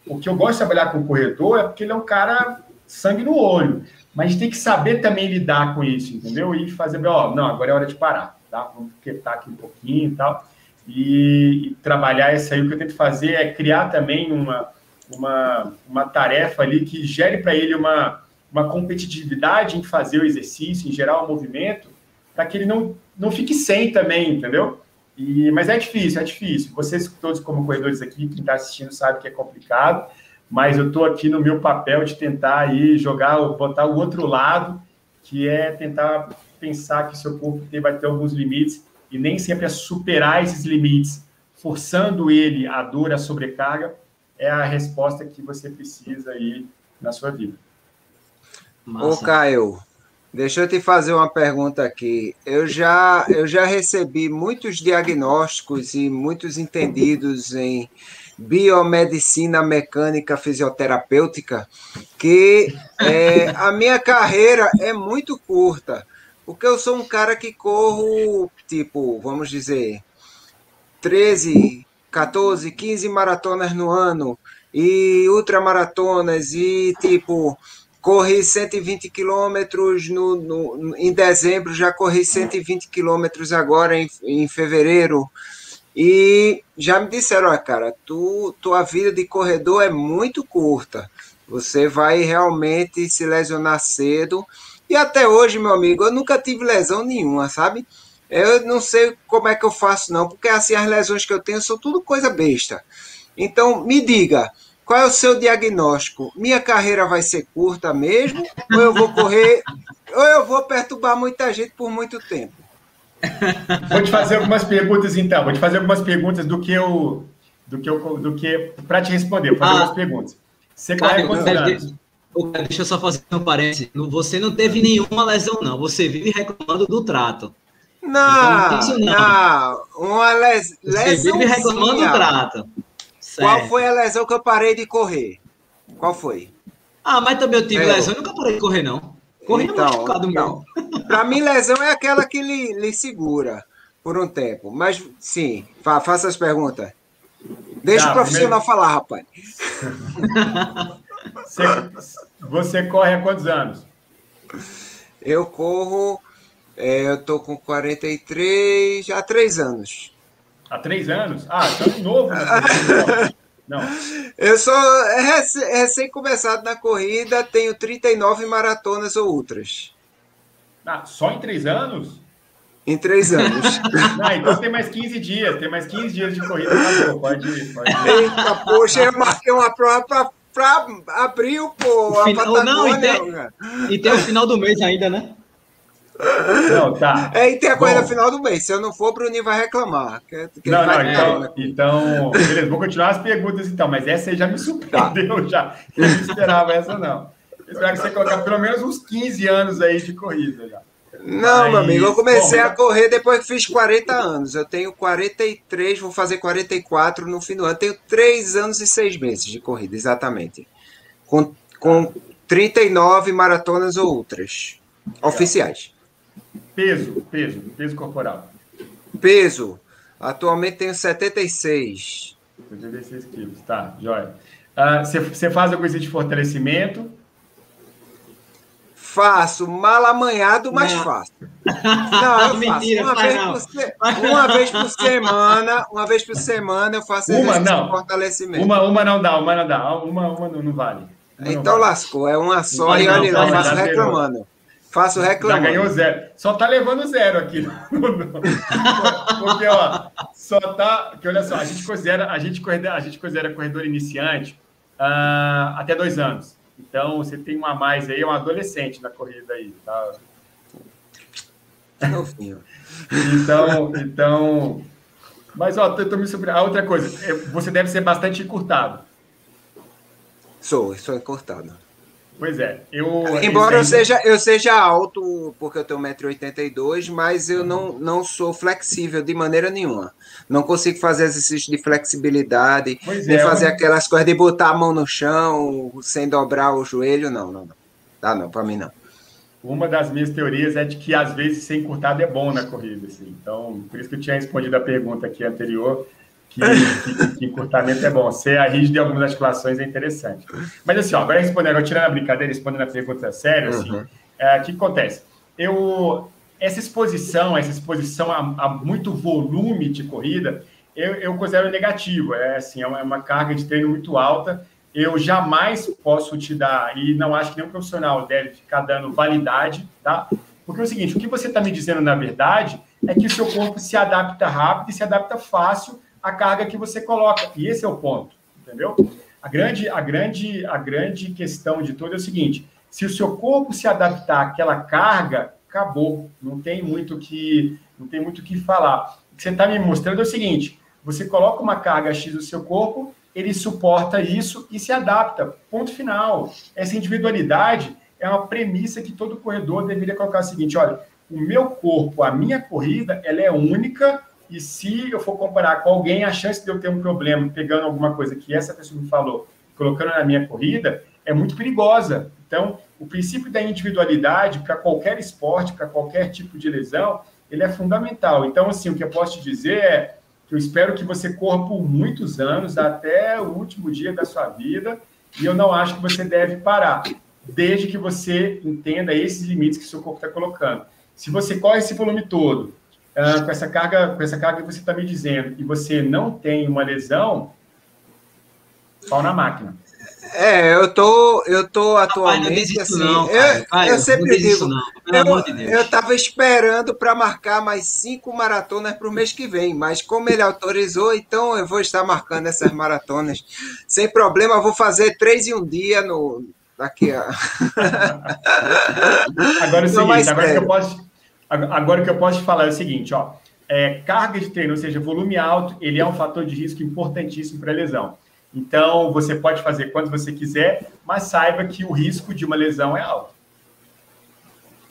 o que eu gosto de trabalhar com o corredor é porque ele é um cara sangue no olho. Mas tem que saber também lidar com isso, entendeu? E fazer, ó, não, agora é hora de parar, tá? Vamos quietar aqui um pouquinho e tal. E, e trabalhar isso aí, o que eu tento fazer é criar também uma, uma, uma tarefa ali que gere para ele uma uma competitividade em fazer o exercício, em gerar o movimento, para que ele não, não fique sem também, entendeu? E, mas é difícil, é difícil. Vocês todos como corredores aqui, quem está assistindo sabe que é complicado, mas eu estou aqui no meu papel de tentar aí jogar, botar o outro lado, que é tentar pensar que seu corpo vai ter alguns limites e nem sempre é superar esses limites, forçando ele a dor, a sobrecarga, é a resposta que você precisa aí na sua vida. Massa. Ô, Caio, deixa eu te fazer uma pergunta aqui. Eu já, eu já recebi muitos diagnósticos e muitos entendidos em biomedicina mecânica fisioterapêutica que é, a minha carreira é muito curta, porque eu sou um cara que corro, tipo, vamos dizer, 13, 14, 15 maratonas no ano e ultramaratonas e, tipo, corri 120 quilômetros no, no, em dezembro, já corri 120 quilômetros agora em, em fevereiro. E já me disseram, ah, cara, tu, tua vida de corredor é muito curta. Você vai realmente se lesionar cedo. E até hoje, meu amigo, eu nunca tive lesão nenhuma, sabe? Eu não sei como é que eu faço, não, porque assim, as lesões que eu tenho são tudo coisa besta. Então, me diga, qual é o seu diagnóstico? Minha carreira vai ser curta mesmo? Ou eu vou correr? ou eu vou perturbar muita gente por muito tempo? Vou te fazer algumas perguntas, então. Vou te fazer algumas perguntas do que eu. Do que eu. Do que. Para te responder, vou fazer ah, algumas perguntas. Você corre quantos anos? Deixa eu só fazer um parênteses. Você não teve nenhuma lesão, não. Você vive reclamando do trato. Não, então, não, não. Uma les... Você vive reclamando do trato. Qual foi a lesão que eu parei de correr? Qual foi? Ah, mas também eu tive é. lesão, eu nunca parei de correr, não. Corri então, machucado então, [LAUGHS] Para mim, lesão é aquela que lhe, lhe segura por um tempo. Mas, sim, fa faça as perguntas. Deixa tá, o profissional falar, rapaz. [LAUGHS] Você, você, corre há quantos anos? Eu corro, é, eu tô com 43, há três anos. Há três anos? Ah, então é novo. Né? Não. Eu sou recém-começado na corrida, tenho 39 maratonas ou ultras. Ah, só em três anos? Em três anos. [LAUGHS] Ah, então tem mais 15 dias, tem mais 15 dias de corrida. Acabou, pode ir, pode ir. Eita, poxa, eu marquei uma prova para abril, pô, a final, não, e tem, e tem o final do mês ainda, né? Não, tá. É, e tem a no final do mês. Se eu não for, o Bruninho vai reclamar. Que, que não, não, então, então, beleza, vou continuar as perguntas então, mas essa aí já me [LAUGHS] surpreendeu, tá. já. Eu não esperava essa, não. Eu esperava que você colocar pelo menos uns 15 anos aí de corrida já. Não, Mas, meu amigo, eu comecei bom, a correr depois que fiz 40 anos. Eu tenho 43, vou fazer 44 no fim do ano. Tenho 3 anos e 6 meses de corrida, exatamente. Com, com 39 maratonas ou ultras oficiais. Peso, peso, peso corporal. Peso. Atualmente tenho 76. 76 quilos, tá, joia. Você uh, faz alguma coisa de fortalecimento? Faço, mal amanhado, mas não. faço. Não, eu [LAUGHS] Mentira, faço. Uma, vez não. Por, uma vez por semana, uma vez por semana eu faço uma, não. fortalecimento. Uma, uma não dá, uma não dá, uma, uma não, não vale. Uma então vale. lascou, é uma só e olha lá, faço reclamando. Faço reclamando. Já ganhou zero. Só tá levando zero aqui. Porque, ó, só tá. Que olha só, a gente considera, a gente considera, a gente considera corredor iniciante uh, até dois anos. Então, você tem uma a mais aí, é um adolescente na corrida aí, tá? então, então. Mas, ó, tô, tô me sobre. A outra coisa, é, você deve ser bastante encurtado. Sou, sou encurtado. Pois é. Eu, Embora eu, seja, eu seja alto, porque eu tenho 1,82m, mas eu não, não sou flexível de maneira nenhuma. Não consigo fazer exercício de flexibilidade, pois nem é, fazer eu... aquelas coisas de botar a mão no chão sem dobrar o joelho. Não, não, não. Dá não, para mim não. Uma das minhas teorias é de que às vezes ser encurtado é bom na corrida. Assim. Então, por isso que eu tinha respondido a pergunta aqui anterior que, que, é bom. Ser a rígido em algumas articulações é interessante. Mas assim, ó, agora respondendo, agora tirando a brincadeira, respondendo a pergunta séria, assim, uhum. é, o que acontece? Eu, essa exposição, essa exposição a, a muito volume de corrida, eu, eu, considero negativo. É assim, é uma, é uma, carga de treino muito alta. Eu jamais posso te dar, e não acho que nenhum profissional deve ficar dando validade, tá? Porque é o seguinte, o que você está me dizendo, na verdade, é que o seu corpo se adapta rápido e se adapta fácil a carga que você coloca. E esse é o ponto, entendeu? A grande, a grande, a grande questão de tudo é o seguinte: se o seu corpo se adaptar àquela carga, acabou. Não tem muito que, não tem muito que falar. O que você está me mostrando é o seguinte: você coloca uma carga X no seu corpo, ele suporta isso e se adapta. Ponto final. Essa individualidade é uma premissa que todo corredor deveria colocar o seguinte: olha, o meu corpo, a minha corrida, ela é única e se eu for comparar com alguém, a chance de eu ter um problema pegando alguma coisa que essa pessoa me falou, colocando na minha corrida, é muito perigosa. Então, o princípio da individualidade para qualquer esporte, para qualquer tipo de lesão, ele é fundamental. Então, assim, o que eu posso te dizer é que eu espero que você corra por muitos anos, até o último dia da sua vida, e eu não acho que você deve parar, desde que você entenda esses limites que seu corpo está colocando. Se você corre esse volume todo, uh, com essa carga, com essa carga que você está me dizendo, e você não tem uma lesão, pau na máquina. É, eu tô, eu tô atualmente assim. Não, eu, Caio, eu sempre digo, não, eu, de eu tava esperando para marcar mais cinco maratonas para o mês que vem, mas como ele autorizou, então eu vou estar marcando essas maratonas sem problema. Eu vou fazer três em um dia no daqui a. agora é o seguinte, agora que eu posso Agora, o que eu posso te falar é o seguinte, ó, é, carga de treino, ou seja, volume alto, ele é um fator de risco importantíssimo para lesão. Então, você pode fazer quando você quiser, mas saiba que o risco de uma lesão é alto.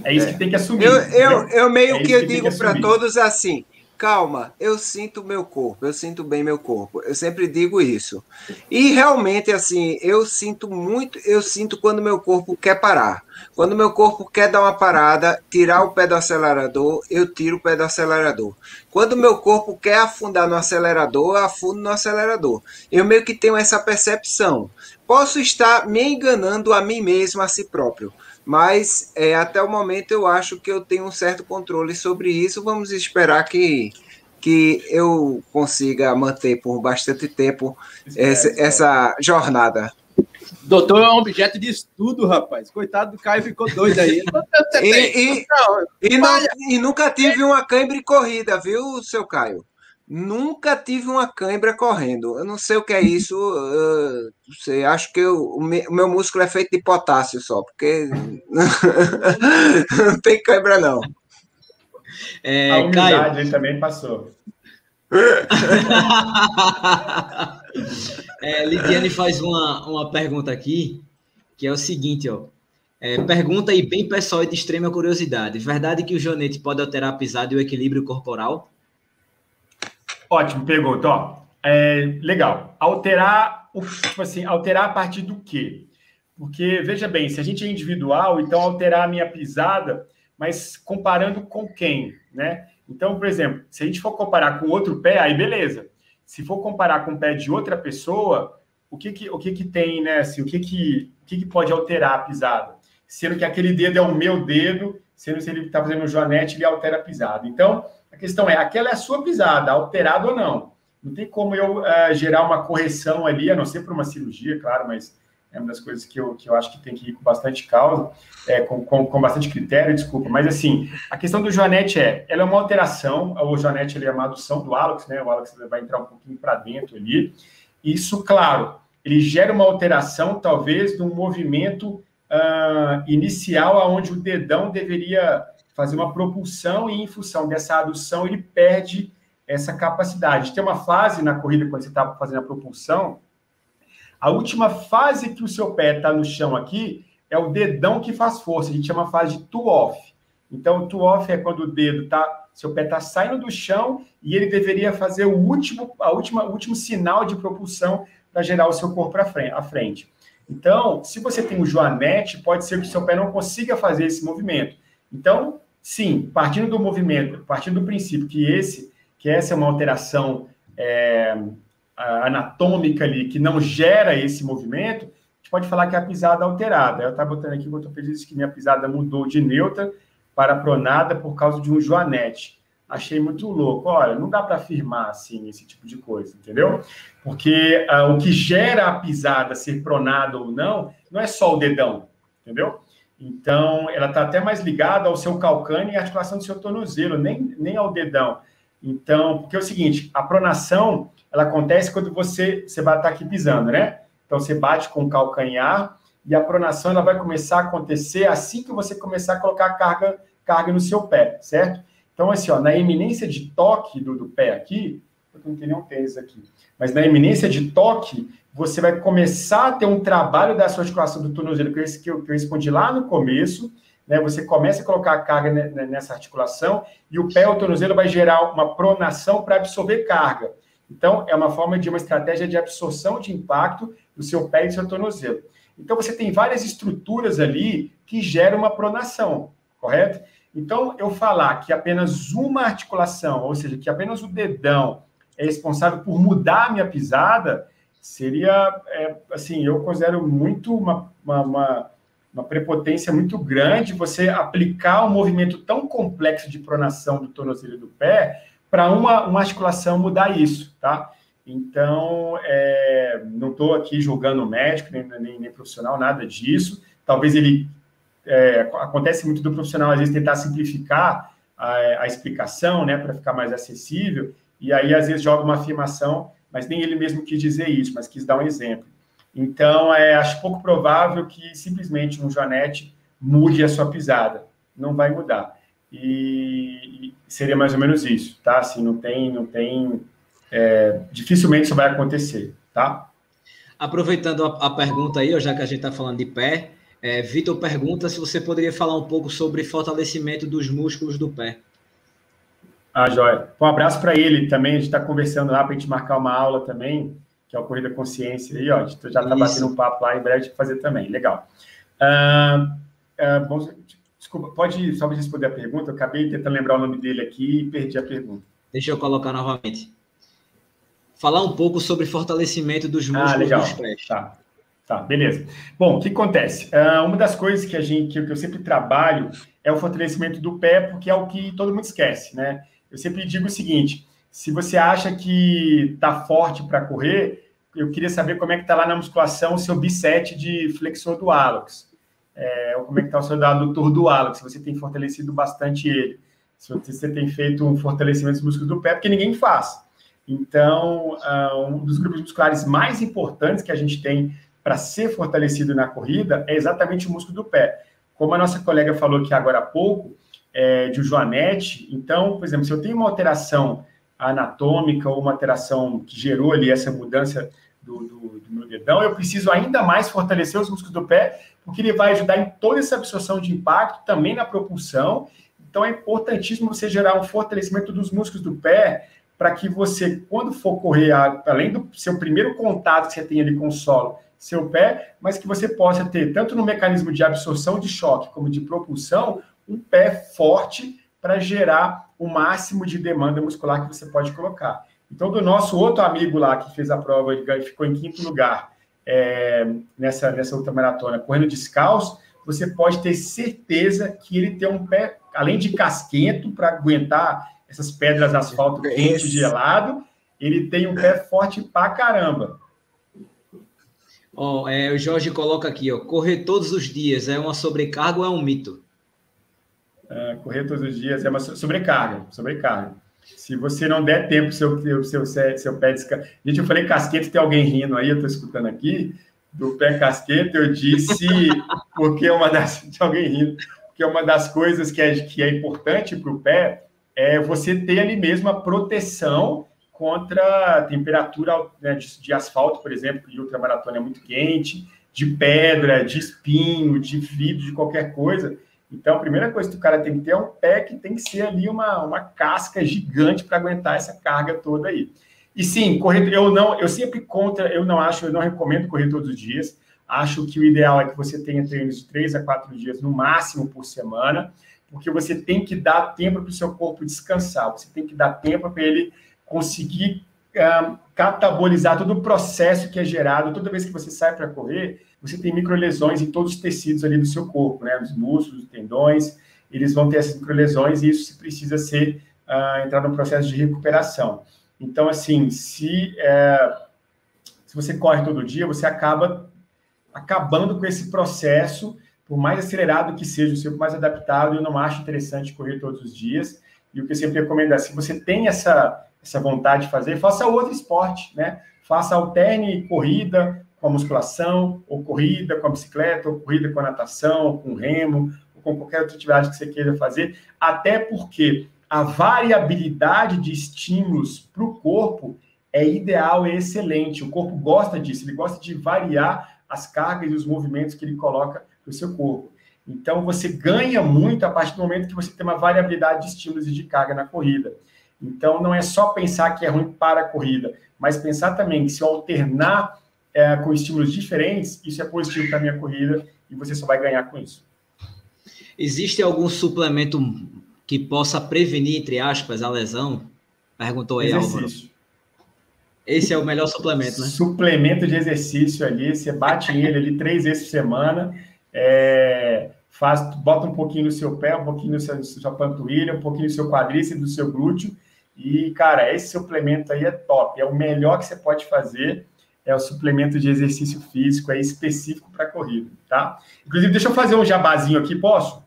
É isso é. que tem que assumir. Eu, eu, eu meio é que, que eu digo para todos assim: calma, eu sinto meu corpo, eu sinto bem meu corpo. Eu sempre digo isso. E realmente, assim, eu sinto muito, eu sinto quando meu corpo quer parar. Quando meu corpo quer dar uma parada, tirar o pé do acelerador, eu tiro o pé do acelerador. Quando meu corpo quer afundar no acelerador, eu afundo no acelerador. Eu meio que tenho essa percepção. Posso estar me enganando a mim mesmo, a si próprio mas é, até o momento eu acho que eu tenho um certo controle sobre isso. Vamos esperar que, que eu consiga manter por bastante tempo essa, essa jornada. Doutor é um objeto de estudo, rapaz. Coitado do Caio, ficou doido aí. [LAUGHS] e, e, e, não, e, nunca tive uma cãibra corrida, viu, seu Caio? Nunca tive uma cãibra correndo. Eu não sei o que é isso. Uh, sei, acho que eu, o meu músculo é feito de potássio só, porque [LAUGHS] não tem cãibra, não. É, a humildade Caio... também passou. [LAUGHS] é, Lidiane faz uma, uma pergunta aqui, que é o seguinte, ó. É, pergunta aí bem pessoal e de extrema curiosidade. Verdade que o Jonete pode alterar a pisada e o equilíbrio corporal? Ótimo, pergunta. Ó, é, legal. Alterar, tipo assim, alterar a partir do quê? Porque, veja bem, se a gente é individual, então alterar a minha pisada, mas comparando com quem, né? Então, por exemplo, se a gente for comparar com outro pé, aí beleza. Se for comparar com o pé de outra pessoa, o que que, o que, que tem, né? Assim, o que que, o que que pode alterar a pisada? Sendo que aquele dedo é o meu dedo, sendo se ele está fazendo o joanete, ele altera a pisada. Então, a questão é, aquela é a sua pisada, alterada ou não. Não tem como eu uh, gerar uma correção ali, a não ser por uma cirurgia, claro, mas é uma das coisas que eu, que eu acho que tem que ir com bastante causa, é, com, com, com, bastante critério, desculpa. Mas, assim, a questão do Joanete é, ela é uma alteração, o Joanete ele é uma adução do Alex, né? O Alex vai entrar um pouquinho para dentro ali. Isso, claro, ele gera uma alteração, talvez, de um movimento uh, inicial, aonde o dedão deveria fazer uma propulsão e, em função dessa adução, ele perde essa capacidade. Tem uma fase na corrida, quando você está fazendo a propulsão, a última fase que o seu pé está no chão aqui é o dedão que faz força. A gente chama a fase de two-off. Então, two-off é quando o dedo tá, seu pé está saindo do chão e ele deveria fazer o último, a última, o último sinal de propulsão para gerar o seu corpo à frente. Então, se você tem o joanete, pode ser que o seu pé não consiga fazer esse movimento. Então, sim, partindo do movimento, partindo do princípio que esse, que essa é uma alteração é, anatômica ali que não gera esse movimento, a gente pode falar que é a pisada alterada. Eu estava botando aqui o ortopedista que minha pisada mudou de neutra para pronada por causa de um joanete. Achei muito louco. Olha, não dá para afirmar assim esse tipo de coisa, entendeu? Porque uh, o que gera a pisada ser pronada ou não, não é só o dedão, entendeu? Então, ela está até mais ligada ao seu calcânio e articulação do seu tornozelo, nem, nem ao dedão. Então, porque é o seguinte, a pronação, ela acontece quando você, você estar aqui pisando, né? Então, você bate com o calcanhar e a pronação ela vai começar a acontecer assim que você começar a colocar carga, carga no seu pé, certo? Então, assim, ó, na eminência de toque do, do pé aqui, eu não tenho nenhum tênis aqui, mas na eminência de toque, você vai começar a ter um trabalho da sua articulação do tornozelo, que eu, que eu, respondi lá no começo, né? Você começa a colocar a carga nessa articulação e o pé o tornozelo vai gerar uma pronação para absorver carga. Então, é uma forma de uma estratégia de absorção de impacto do seu pé e do seu tornozelo. Então, você tem várias estruturas ali que geram uma pronação, correto? Então, eu falar que apenas uma articulação, ou seja, que apenas o dedão é responsável por mudar a minha pisada, seria, é, assim, eu considero muito uma, uma, uma, uma prepotência muito grande você aplicar um movimento tão complexo de pronação do tornozelo do pé para uma, uma articulação mudar isso, tá? Então, é, não estou aqui julgando médico, nem, nem, nem, profissional, nada disso. Talvez ele. É, acontece muito do profissional, às vezes, tentar simplificar a, a explicação, né, para ficar mais acessível, e aí, às vezes, joga uma afirmação, mas nem ele mesmo quis dizer isso, mas quis dar um exemplo. Então, é, acho pouco provável que simplesmente um Joanete mude a sua pisada. Não vai mudar. E, seria mais ou menos isso, tá? Assim, não tem, não tem, é, dificilmente isso vai acontecer, tá? Aproveitando a, a pergunta aí, já que a gente está falando de pé, é, Vitor pergunta se você poderia falar um pouco sobre fortalecimento dos músculos do pé. Ah, joia. Um abraço para ele também, a gente está conversando lá para a gente marcar uma aula também, que é o Corrida Consciência aí, ó, a gente já está batendo um papo lá, em breve a gente vai fazer também, legal. Uh, bom, Desculpa, pode só me responder a pergunta? Eu acabei tentando lembrar o nome dele aqui e perdi a pergunta. Deixa eu colocar novamente. Falar um pouco sobre fortalecimento dos ah, músculos ah, legal. dos pés. Tá. Tá, beleza. Bom, o que acontece? Uh, uma das coisas que a gente, que eu sempre trabalho é o fortalecimento do pé, porque é o que todo mundo esquece, né? Eu sempre digo o seguinte: se você acha que tá forte para correr, eu queria saber como é que tá lá na musculação o seu bisete de flexor do hálux é, como é que está o seu adutor do halo, se você tem fortalecido bastante ele, se você tem feito um fortalecimento dos músculos do pé, porque ninguém faz. Então, uh, um dos grupos musculares mais importantes que a gente tem para ser fortalecido na corrida é exatamente o músculo do pé. Como a nossa colega falou aqui agora há pouco, é, de Joanete, então, por exemplo, se eu tenho uma alteração anatômica ou uma alteração que gerou ali essa mudança do, do, do, meu dedão, eu preciso ainda mais fortalecer os músculos do pé, porque ele vai ajudar em toda essa absorção de impacto, também na propulsão. Então é importantíssimo você gerar um fortalecimento dos músculos do pé, para que você, quando for correr, além do seu primeiro contato que você tem ali com o solo, seu pé, mas que você possa ter, tanto no mecanismo de absorção de choque como de propulsão, um pé forte para gerar o máximo de demanda muscular que você pode colocar. Então, do nosso outro amigo lá que fez a prova e ficou em quinto lugar é, nessa, nessa ultramaratona, correndo descalço, você pode ter certeza que ele tem um pé, além de casquento, para aguentar essas pedras asfalto quente, gelado, ele tem um pé forte pra caramba. Oh, é, o Jorge coloca aqui, ó, correr todos os dias é uma sobrecarga ou é um mito? É, correr todos os dias é uma sobrecarga, sobrecarga. Se você não der tempo seu seu seu, seu pé descansar. Gente, eu falei casquete, tem alguém rindo aí, eu estou escutando aqui do pé casquete, eu disse [LAUGHS] porque é uma das tem alguém rindo, porque uma das coisas que é que é importante para o pé é você ter ali mesmo a proteção contra a temperatura né, de, de, asfalto, por exemplo, que ultramaratona é muito quente, de pedra, de espinho, de vidro, de qualquer coisa. Então, a primeira coisa que o cara tem que ter é um pé que tem que ser ali uma, uma casca gigante para aguentar essa carga toda aí. E sim, correr, eu não, eu sempre contra, eu não acho, eu não recomendo correr todos os dias. Acho que o ideal é que você tenha treinos de três a quatro dias no máximo por semana porque você tem que dar tempo para o seu corpo descansar, você tem que dar tempo para ele conseguir um, catabolizar todo o processo que é gerado. Toda vez que você sai para correr, você tem microlesões em todos os tecidos ali do seu corpo, né? Os músculos, os tendões, eles vão ter essas microlesões e isso precisa ser uh, entrar no processo de recuperação. Então, assim, se, é, se você corre todo dia, você acaba acabando com esse processo por mais acelerado que seja o seu, mais adaptado, eu não acho interessante correr todos os dias. E o que eu sempre recomendo é, se você tem essa, essa vontade de fazer, faça outro esporte, né? Faça alterne corrida com a musculação, ou corrida com a bicicleta, ou corrida com a natação, ou com remo, ou com qualquer outra atividade que você queira fazer, até porque a variabilidade de estímulos para o corpo é ideal e excelente. O corpo gosta disso, ele gosta de variar as cargas e os movimentos que ele coloca para o seu corpo. Então, você ganha muito a partir do momento que você tem uma variabilidade de estímulos e de carga na corrida. Então, não é só pensar que é ruim para a corrida, mas pensar também que se eu alternar é, com estímulos diferentes, isso é positivo para a minha corrida e você só vai ganhar com isso. Existe algum suplemento que possa prevenir, entre aspas, a lesão? Perguntou aí, exercício. Álvaro. Esse é o melhor suplemento, né? Suplemento de exercício ali, você bate ele ali três vezes por semana é, faz, bota um pouquinho no seu pé, um pouquinho no seu, na sua panturrilha, um pouquinho no seu quadríceps, do seu glúteo. E, cara, esse suplemento aí é top. É o melhor que você pode fazer. É o suplemento de exercício físico é específico para corrida, tá? Inclusive, deixa eu fazer um jabazinho aqui, posso?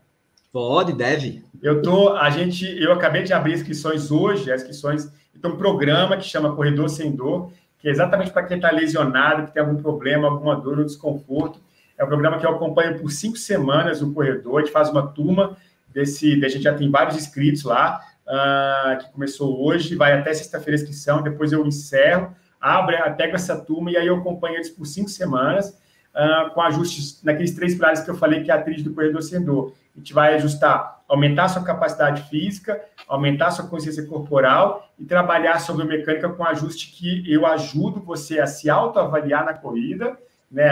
Pode, deve. Eu tô, a gente, eu acabei de abrir inscrições hoje, as inscrições, então um programa que chama Corredor Sem Dor, que é exatamente para quem está lesionado, que tem algum problema, alguma dor ou desconforto. É um programa que eu acompanho por cinco semanas no corredor. A gente faz uma turma desse. A gente já tem vários inscritos lá, uh, que começou hoje, vai até sexta-feira a inscrição. Depois eu encerro, abro, pego essa turma e aí eu acompanho eles por cinco semanas, uh, com ajustes naqueles três pilares que eu falei que é a atriz do corredor sem dor. A gente vai ajustar, aumentar a sua capacidade física, aumentar a sua consciência corporal e trabalhar sobre mecânica com ajuste que eu ajudo você a se autoavaliar na corrida né,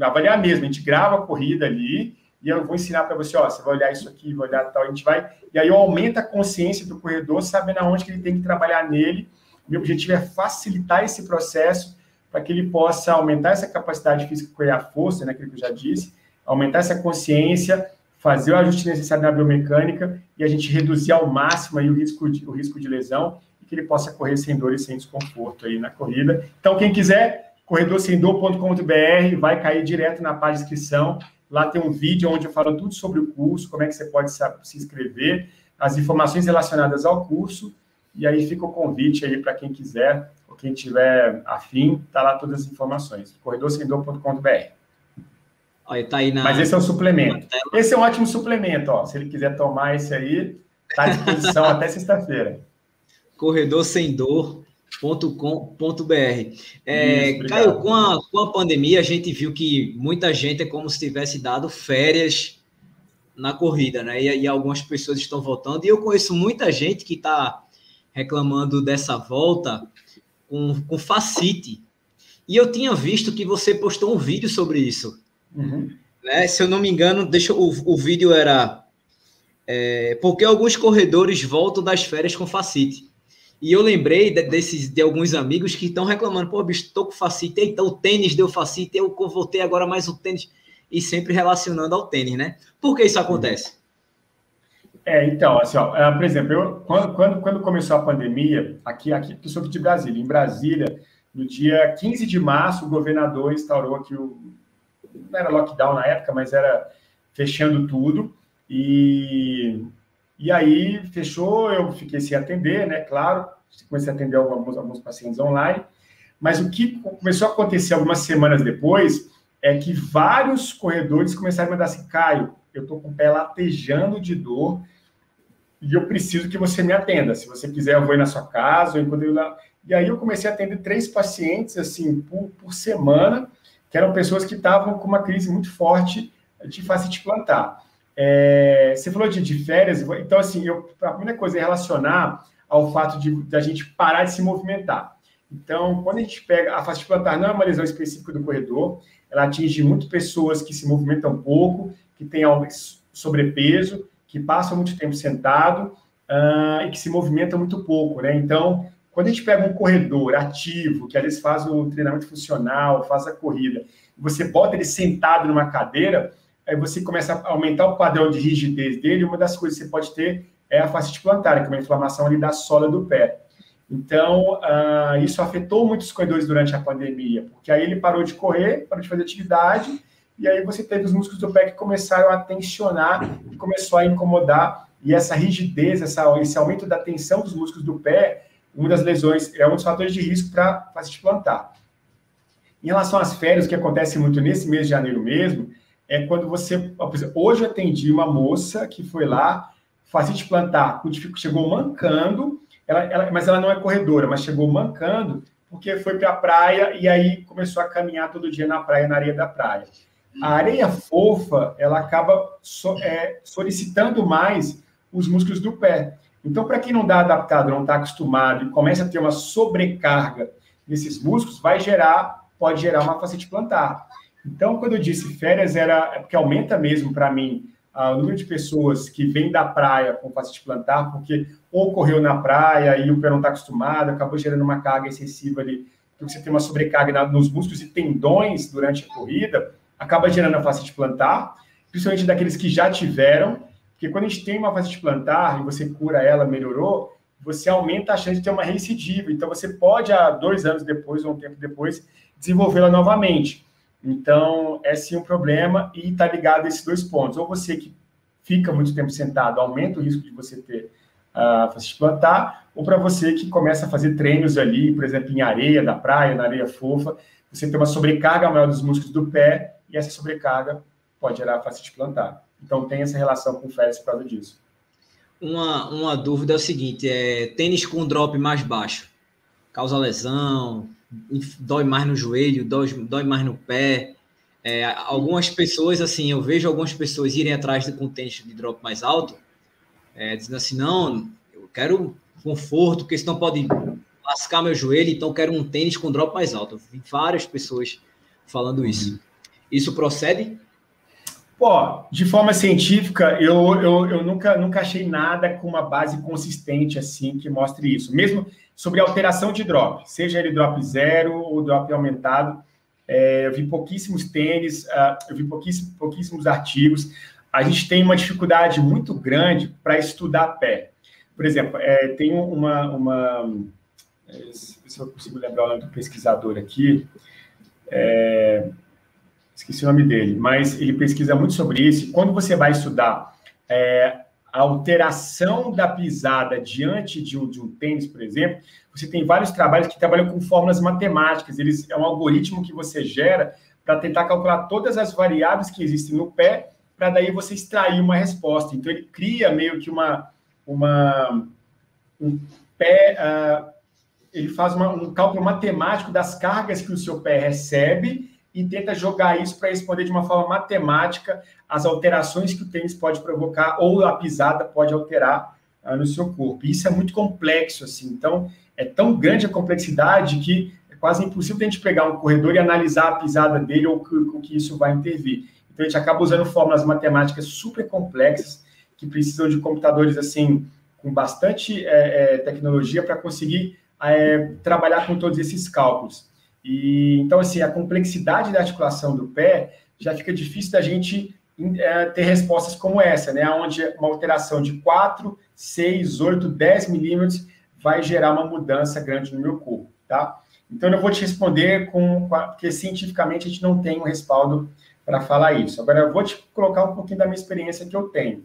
avaliar mesmo, a gente grava a corrida ali e eu vou ensinar para você, ó, você vai olhar isso aqui, vai olhar tal, a gente vai, e aí eu aumento a consciência do corredor, sabendo aonde que ele tem que trabalhar nele. Meu objetivo é facilitar esse processo para que ele possa aumentar essa capacidade física, que é a força, né, aquilo que eu já disse, aumentar essa consciência, fazer o ajuste necessário na biomecânica e a gente reduzir ao máximo aí o risco de, o risco de lesão e que ele possa correr sem dor e sem desconforto aí na corrida. Então, quem quiser, corredorsendor.com.br, vai cair direto na página de inscrição. Lá tem um vídeo onde eu falo tudo sobre o curso, como é que você pode se inscrever, as informações relacionadas ao curso, e aí fica o convite aí para quem quiser, ou quem tiver afim, tá lá todas as informações, corredorsendor.com.br. Aí tá aí na... Mas esse é o suplemento. Esse é um ótimo suplemento, ó. Se ele quiser tomar esse aí, tá à disposição [LAUGHS] até sexta-feira. Corredor sem dor .com.br. É, Caio, com a, com a pandemia, a gente viu que muita gente é como se tivesse dado férias na corrida, né? E, e algumas pessoas estão voltando. E eu conheço muita gente que está reclamando dessa volta com, com facite. E eu tinha visto que você postou um vídeo sobre isso. Uhum. Né? Se eu não me engano, deixa o, o vídeo era é, porque alguns corredores voltam das férias com facite. E eu lembrei de, desses, de alguns amigos que estão reclamando, pô, bicho, tô com facite, então o tênis deu facite, eu voltei agora mais o tênis, e sempre relacionando ao tênis, né? Por que isso acontece? É, então, assim, ó, é, por exemplo, eu, quando, quando, quando começou a pandemia, aqui, aqui, eu sou de Brasília, em Brasília, no dia 15 de março, o governador instaurou aqui o. Não era lockdown na época, mas era fechando tudo. E, e aí fechou, eu fiquei sem atender, né? Claro, comecei a atender alguns, alguns pacientes online. Mas o que começou a acontecer algumas semanas depois é que vários corredores começaram a mandar assim: Caio, eu estou com o pé latejando de dor e eu preciso que você me atenda. Se você quiser, eu vou ir na sua casa, eu lá. E aí eu comecei a atender três pacientes assim por, por semana, que eram pessoas que estavam com uma crise muito forte de facite plantar. É, você falou de, de, férias, então, assim, eu, a primeira coisa é relacionar ao fato de, de, a gente parar de se movimentar. Então, quando a gente pega a face plantar, não é uma lesão específica do corredor, ela atinge muito pessoas que se movimentam pouco, que têm sobrepeso, que passam muito tempo sentado uh, e que se movimentam muito pouco, né? Então, quando a gente pega um corredor ativo, que às vezes faz o treinamento funcional, faz a corrida, você bota ele sentado numa cadeira, aí você começa a aumentar o padrão de rigidez dele, uma das coisas que você pode ter é a fascite plantar, que é uma inflamação ali da sola do pé. Então, uh, isso afetou muitos corredores durante a pandemia, porque aí ele parou de correr, parou de fazer atividade, e aí você teve os músculos do pé que começaram a tensionar começou a incomodar, e essa rigidez, essa, esse aumento da tensão dos músculos do pé, uma das lesões, é um dos fatores de risco para fascite plantar. Em relação às férias, o que acontece muito nesse mês de janeiro mesmo, é quando você. Hoje eu atendi uma moça que foi lá, facite plantar, chegou mancando, ela, ela, mas ela não é corredora, mas chegou mancando, porque foi para a praia e aí começou a caminhar todo dia na praia, na areia da praia. A areia fofa, ela acaba so, é, solicitando mais os músculos do pé. Então, para quem não dá adaptado, não está acostumado e começa a ter uma sobrecarga desses músculos, vai gerar, pode gerar uma facete plantar. Então, quando eu disse férias, era é porque aumenta mesmo para mim uh, o número de pessoas que vêm da praia com facete plantar, porque ou correu na praia e o pé não está acostumado, acabou gerando uma carga excessiva ali, porque você tem uma sobrecarga nos músculos e tendões durante a corrida, acaba gerando a facete plantar, principalmente daqueles que já tiveram, porque quando a gente tem uma facete plantar e você cura ela, melhorou, você aumenta a chance de ter uma recidiva. Então, você pode, há dois anos depois ou um tempo depois, desenvolvê-la novamente. Então, é sim um problema e está ligado a esses dois pontos. Ou você que fica muito tempo sentado, aumenta o risco de você ter uh, facite plantar, ou para você que começa a fazer treinos ali, por exemplo, em areia da praia, na areia fofa, você tem uma sobrecarga maior dos músculos do pé e essa sobrecarga pode gerar facite plantar. Então, tem essa relação com férias por causa disso. Uma, uma dúvida é o seguinte: é, tênis com drop mais baixo causa lesão, dói mais no joelho, dói, dói mais no pé. É, algumas pessoas, assim, eu vejo algumas pessoas irem atrás de, com tênis de drop mais alto, é, dizendo assim: não, eu quero conforto, porque senão pode lascar meu joelho, então quero um tênis com drop mais alto. Eu vi várias pessoas falando isso. Isso procede? Pô, de forma científica, eu, eu, eu nunca, nunca achei nada com uma base consistente assim que mostre isso. Mesmo sobre alteração de drop, seja ele drop zero ou drop aumentado, é, eu vi pouquíssimos tênis, uh, eu vi pouquíssimos, pouquíssimos artigos. A gente tem uma dificuldade muito grande para estudar pé. Por exemplo, é, tem uma, uma é, se eu consigo lembrar o nome do pesquisador aqui, é, esqueci o nome dele, mas ele pesquisa muito sobre isso. Quando você vai estudar é, a alteração da pisada diante de um, de um tênis, por exemplo, você tem vários trabalhos que trabalham com fórmulas matemáticas. Eles é um algoritmo que você gera para tentar calcular todas as variáveis que existem no pé, para daí você extrair uma resposta. Então ele cria meio que uma, uma um pé uh, ele faz uma, um cálculo matemático das cargas que o seu pé recebe e tenta jogar isso para responder de uma forma matemática as alterações que o tênis pode provocar ou a pisada pode alterar uh, no seu corpo. E isso é muito complexo, assim. Então, é tão grande a complexidade que é quase impossível a gente pegar um corredor e analisar a pisada dele ou o que isso vai intervir. Então, a gente acaba usando fórmulas matemáticas super complexas que precisam de computadores, assim, com bastante é, é, tecnologia para conseguir é, trabalhar com todos esses cálculos. E então, assim, a complexidade da articulação do pé já fica difícil da gente é, ter respostas como essa, né? Onde uma alteração de 4, 6, 8, 10 milímetros vai gerar uma mudança grande no meu corpo, tá? Então, eu vou te responder com, porque cientificamente a gente não tem um respaldo para falar isso. Agora, eu vou te colocar um pouquinho da minha experiência que eu tenho.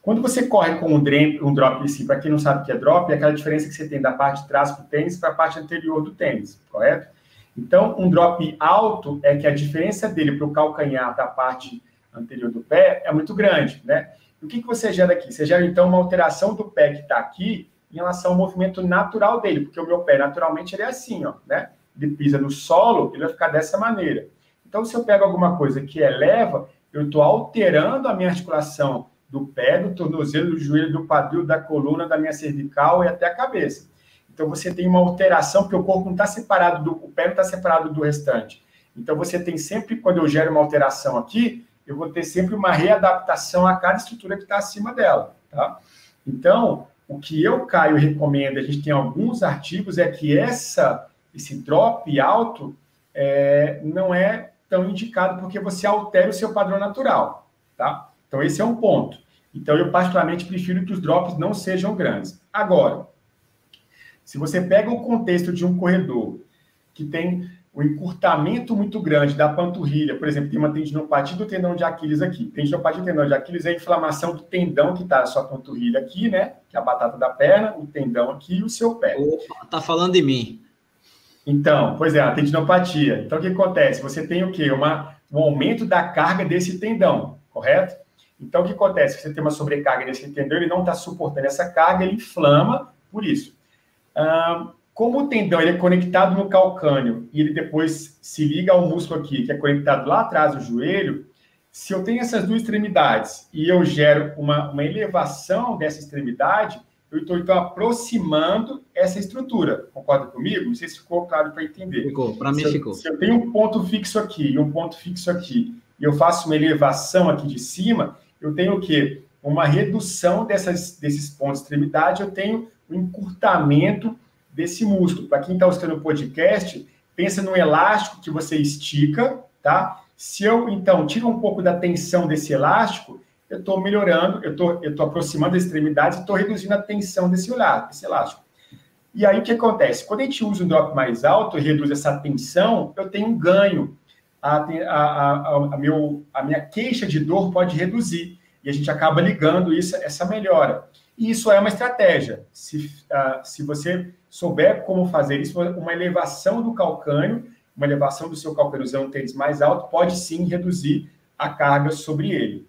Quando você corre com um, drop, um drop em para quem não sabe o que é drop, é aquela diferença que você tem da parte de trás do tênis para a parte anterior do tênis, correto? Então, um drop alto é que a diferença dele para o calcanhar da parte anterior do pé é muito grande, né? o que, que você gera aqui? Você gera, então, uma alteração do pé que está aqui em relação ao movimento natural dele, porque o meu pé, naturalmente, ele é assim, ó, né? Ele pisa no solo, ele vai ficar dessa maneira. Então, se eu pego alguma coisa que eleva, eu estou alterando a minha articulação do pé, do tornozelo, do joelho, do quadril, da coluna, da minha cervical e até a cabeça. Então você tem uma alteração, porque o corpo não está separado do. O pé não está separado do restante. Então você tem sempre, quando eu gero uma alteração aqui, eu vou ter sempre uma readaptação a cada estrutura que está acima dela. Tá? Então, o que eu, Caio, recomendo, a gente tem alguns artigos, é que essa, esse drop alto é, não é tão indicado porque você altera o seu padrão natural. Tá? Então, esse é um ponto. Então, eu particularmente prefiro que os drops não sejam grandes. Agora, se você pega o contexto de um corredor que tem o um encurtamento muito grande da panturrilha, por exemplo, tem uma tendinopatia do tendão de Aquiles aqui. Tendinopatia do tendão de Aquiles é a inflamação do tendão que está na sua panturrilha aqui, né? Que é a batata da perna, o tendão aqui e o seu pé. Opa, tá falando de mim. Então, pois é, a tendinopatia. Então, o que acontece? Você tem o quê? Uma, um aumento da carga desse tendão, correto? Então, o que acontece? Você tem uma sobrecarga nesse tendão, ele não está suportando essa carga, ele inflama por isso. Ah, como o tendão ele é conectado no calcânio e ele depois se liga ao músculo aqui, que é conectado lá atrás do joelho, se eu tenho essas duas extremidades e eu gero uma, uma elevação dessa extremidade, eu estou então aproximando essa estrutura. Concorda comigo? Não sei se ficou claro para entender. Ficou, para mim se ficou. se eu tenho um ponto fixo aqui e um ponto fixo aqui, e eu faço uma elevação aqui de cima, eu tenho o quê? Uma redução dessas, desses pontos de extremidade, eu tenho o encurtamento desse músculo. Para quem está escutando o podcast, pensa no elástico que você estica, tá? Se eu, então, tiro um pouco da tensão desse elástico, eu estou melhorando, eu estou tô aproximando a extremidade e estou reduzindo a tensão desse, desse elástico. E aí, o que acontece? Quando a gente usa um drop mais alto reduz essa tensão, eu tenho um ganho. A, a, a, a, meu, a minha queixa de dor pode reduzir. E a gente acaba ligando isso, essa melhora. E isso é uma estratégia. Se, uh, se você souber como fazer isso, uma elevação do calcânio, uma elevação do seu calcânio um tênis mais alto, pode sim reduzir a carga sobre ele.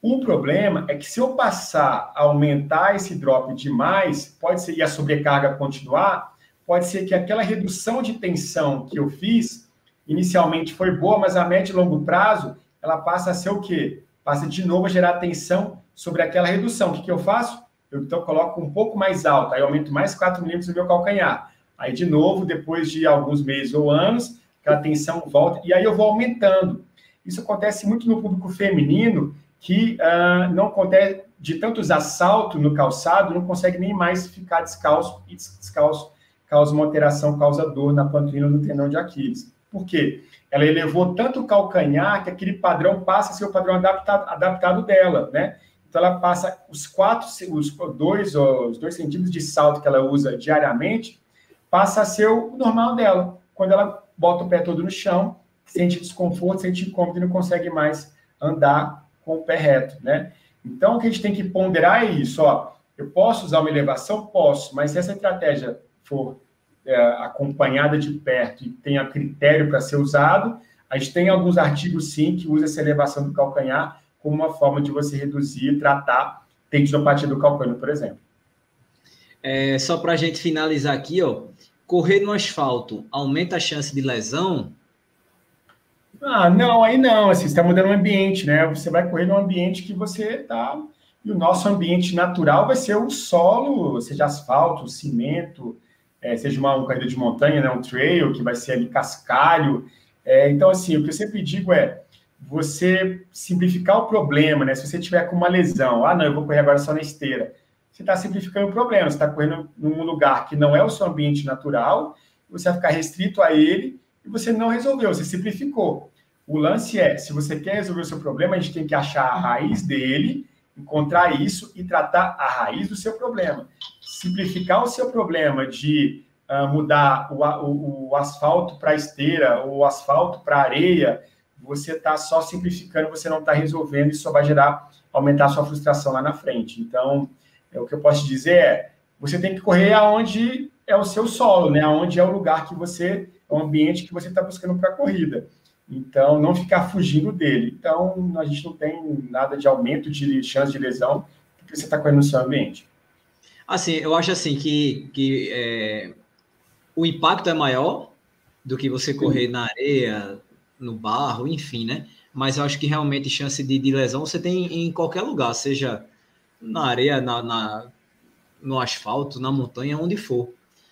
O problema é que se eu passar a aumentar esse drop demais, pode ser, e a sobrecarga continuar, pode ser que aquela redução de tensão que eu fiz, inicialmente foi boa, mas a médio e longo prazo, ela passa a ser o quê? Passa de novo a gerar tensão sobre aquela redução. O que, que eu faço? Eu então coloco um pouco mais alto, aí aumento mais 4 milímetros no meu calcanhar. Aí, de novo, depois de alguns meses ou anos, aquela tensão volta, e aí eu vou aumentando. Isso acontece muito no público feminino, que uh, não acontece, de tantos assaltos no calçado, não consegue nem mais ficar descalço, e descalço causa uma alteração, causa dor na panturrilha no tendão de Aquiles. Por quê? Ela elevou tanto o calcanhar que aquele padrão passa a ser o padrão adaptado, adaptado dela, né? Então, ela passa os quatro, os dois, os dois centímetros de salto que ela usa diariamente, passa a ser o normal dela. Quando ela bota o pé todo no chão, sente desconforto, sente incômodo e não consegue mais andar com o pé reto, né? Então, o que a gente tem que ponderar é isso, ó. Eu posso usar uma elevação? Posso, mas se essa estratégia for é, acompanhada de perto e tenha critério para ser usado, a gente tem alguns artigos, sim, que usa essa elevação do calcanhar como uma forma de você reduzir e tratar tendinopatia do calcânio, por exemplo. É, só para a gente finalizar aqui, ó, correr no asfalto aumenta a chance de lesão? Ah, não, aí não. Assim, você está mudando o ambiente, né? Você vai correr num ambiente que você está. E o nosso ambiente natural vai ser o solo, seja asfalto, cimento, é, seja uma, uma corrida de montanha, né? um trail, que vai ser ali cascalho. É, então, assim, o que eu sempre digo é você simplificar o problema, né? Se você tiver com uma lesão, ah, não, eu vou correr agora só na esteira. Você está simplificando o problema, você está correndo num lugar que não é o seu ambiente natural, você vai ficar restrito a ele e você não resolveu, você simplificou. O lance é, se você quer resolver o seu problema, a gente tem que achar a raiz dele, encontrar isso e tratar a raiz do seu problema. Simplificar o seu problema de uh, mudar o, o, o asfalto para esteira, ou o asfalto para areia, você está só simplificando, você não está resolvendo, e só vai gerar, aumentar a sua frustração lá na frente. Então, é, o que eu posso te dizer é, você tem que correr aonde é o seu solo, né? Aonde é o lugar que você, é o ambiente que você está buscando para a corrida. Então, não ficar fugindo dele. Então, a gente não tem nada de aumento de chance de lesão, porque você está correndo no seu ambiente. Assim, eu acho assim que, que é, o impacto é maior do que você correr Sim. na areia, no barro, enfim, né? Mas eu acho que realmente chance de, de lesão você tem em qualquer lugar, seja na areia, na, na no asfalto, na montanha, onde for.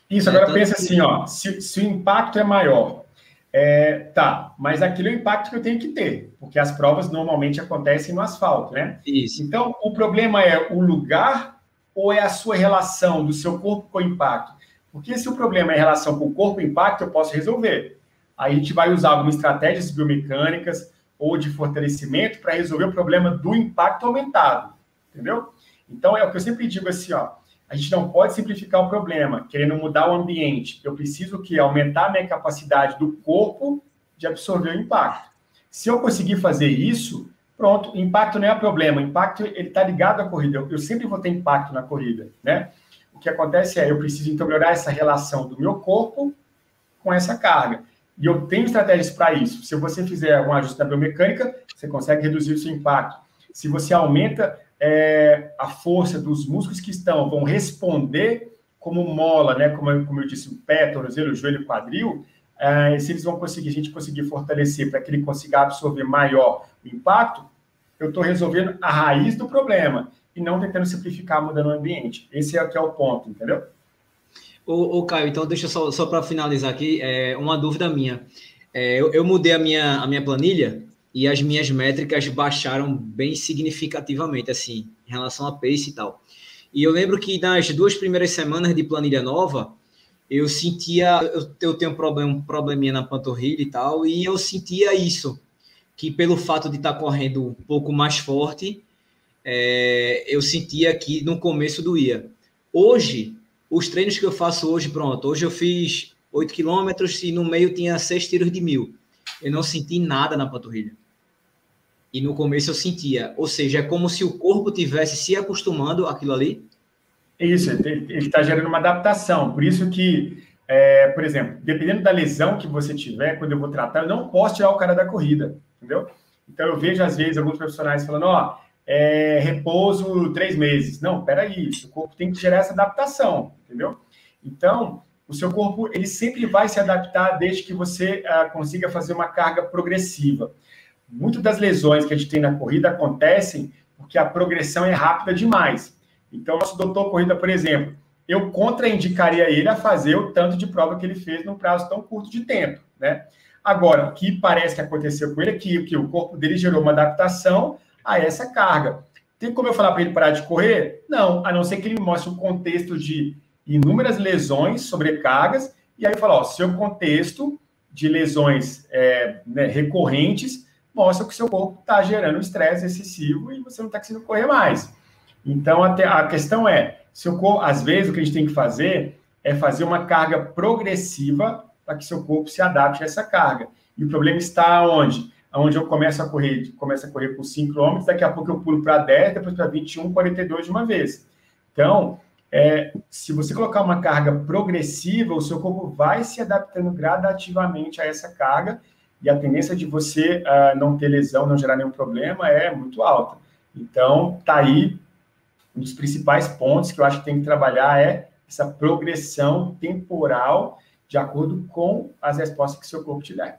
Isso, agora é, pensa que... assim, ó, se, se, o impacto é maior, é, tá, mas aquilo é o impacto que eu tenho que ter, porque as provas normalmente acontecem no asfalto, né? Isso. Então, o problema é o lugar ou é a sua relação do seu corpo com o impacto? Porque se o problema é relação com o corpo e impacto, eu posso resolver. Aí a gente vai usar algumas estratégias biomecânicas ou de fortalecimento para resolver o problema do impacto aumentado, entendeu? Então, é o que eu sempre digo assim, ó, a gente não pode simplificar o problema, querendo mudar o ambiente. Eu preciso que aumentar a minha capacidade do corpo de absorver o impacto. Se eu conseguir fazer isso, pronto, impacto não é problema, impacto ele está ligado à corrida. Eu, eu, sempre vou ter impacto na corrida, né? O que acontece é, eu preciso então melhorar essa relação do meu corpo com essa carga. E eu tenho estratégias para isso. Se você fizer um ajuste na biomecânica, você consegue reduzir o seu impacto. Se você aumenta é, a força dos músculos que estão, vão responder como mola, né? Como, como eu disse, o pé, tornozelo, joelho, quadril, é, se eles vão conseguir, a gente conseguir fortalecer para que ele consiga absorver maior o impacto, eu estou resolvendo a raiz do problema e não tentando simplificar, mudando o ambiente. Esse é que é o ponto, entendeu? Ô, ô Caio, então deixa só, só para finalizar aqui, é, uma dúvida minha. É, eu, eu mudei a minha, a minha planilha e as minhas métricas baixaram bem significativamente, assim, em relação a pace e tal. E eu lembro que nas duas primeiras semanas de planilha nova, eu sentia, eu, eu tenho um, problema, um probleminha na panturrilha e tal, e eu sentia isso, que pelo fato de estar correndo um pouco mais forte, é, eu sentia que no começo doía. Hoje, os treinos que eu faço hoje, pronto, hoje eu fiz 8 quilômetros e no meio tinha seis tiros de mil. Eu não senti nada na panturrilha. E no começo eu sentia. Ou seja, é como se o corpo tivesse se acostumando àquilo ali. Isso, ele está gerando uma adaptação. Por isso que, é, por exemplo, dependendo da lesão que você tiver, quando eu vou tratar, eu não posso tirar o cara da corrida, entendeu? Então eu vejo, às vezes, alguns profissionais falando, ó, é, repouso três meses. Não, peraí, o corpo tem que gerar essa adaptação, entendeu? Então, o seu corpo, ele sempre vai se adaptar desde que você uh, consiga fazer uma carga progressiva. Muitas das lesões que a gente tem na corrida acontecem porque a progressão é rápida demais. Então, nosso doutor corrida, por exemplo, eu contraindicaria ele a fazer o tanto de prova que ele fez num prazo tão curto de tempo, né? Agora, o que parece que aconteceu com ele é que, que o corpo dele gerou uma adaptação a essa carga. Tem como eu falar para ele parar de correr? Não, a não ser que ele mostre um contexto de inúmeras lesões, sobrecargas, e aí eu falo, ó, seu contexto de lesões é, né, recorrentes mostra que seu corpo está gerando estresse excessivo e você não está conseguindo correr mais. Então, até, a questão é, seu corpo, às vezes, o que a gente tem que fazer é fazer uma carga progressiva para que seu corpo se adapte a essa carga. E o problema está onde? Onde eu começo a correr, começo a correr com 5 km, daqui a pouco eu pulo para 10, depois para 21, 42 de uma vez. Então, é, se você colocar uma carga progressiva, o seu corpo vai se adaptando gradativamente a essa carga e a tendência de você uh, não ter lesão, não gerar nenhum problema é muito alta. Então, tá aí um dos principais pontos que eu acho que tem que trabalhar é essa progressão temporal de acordo com as respostas que seu corpo te dá.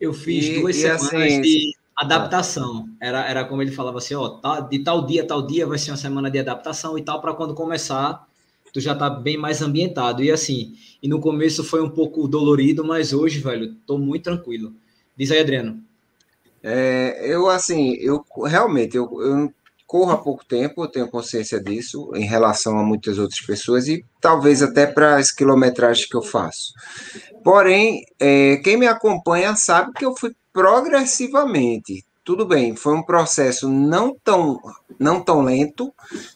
Eu fiz e, duas e semanas assim, de adaptação. Era, era como ele falava assim, ó, tá, de tal dia, tal dia vai ser uma semana de adaptação e tal, para quando começar, tu já tá bem mais ambientado. E assim, e no começo foi um pouco dolorido, mas hoje, velho, tô muito tranquilo. Diz aí, Adriano. É, eu, assim, eu realmente, eu, eu corro há pouco tempo, eu tenho consciência disso em relação a muitas outras pessoas e talvez até para as quilometragens que eu faço. Porém, é, quem me acompanha sabe que eu fui progressivamente. Tudo bem, foi um processo não tão, não tão lento.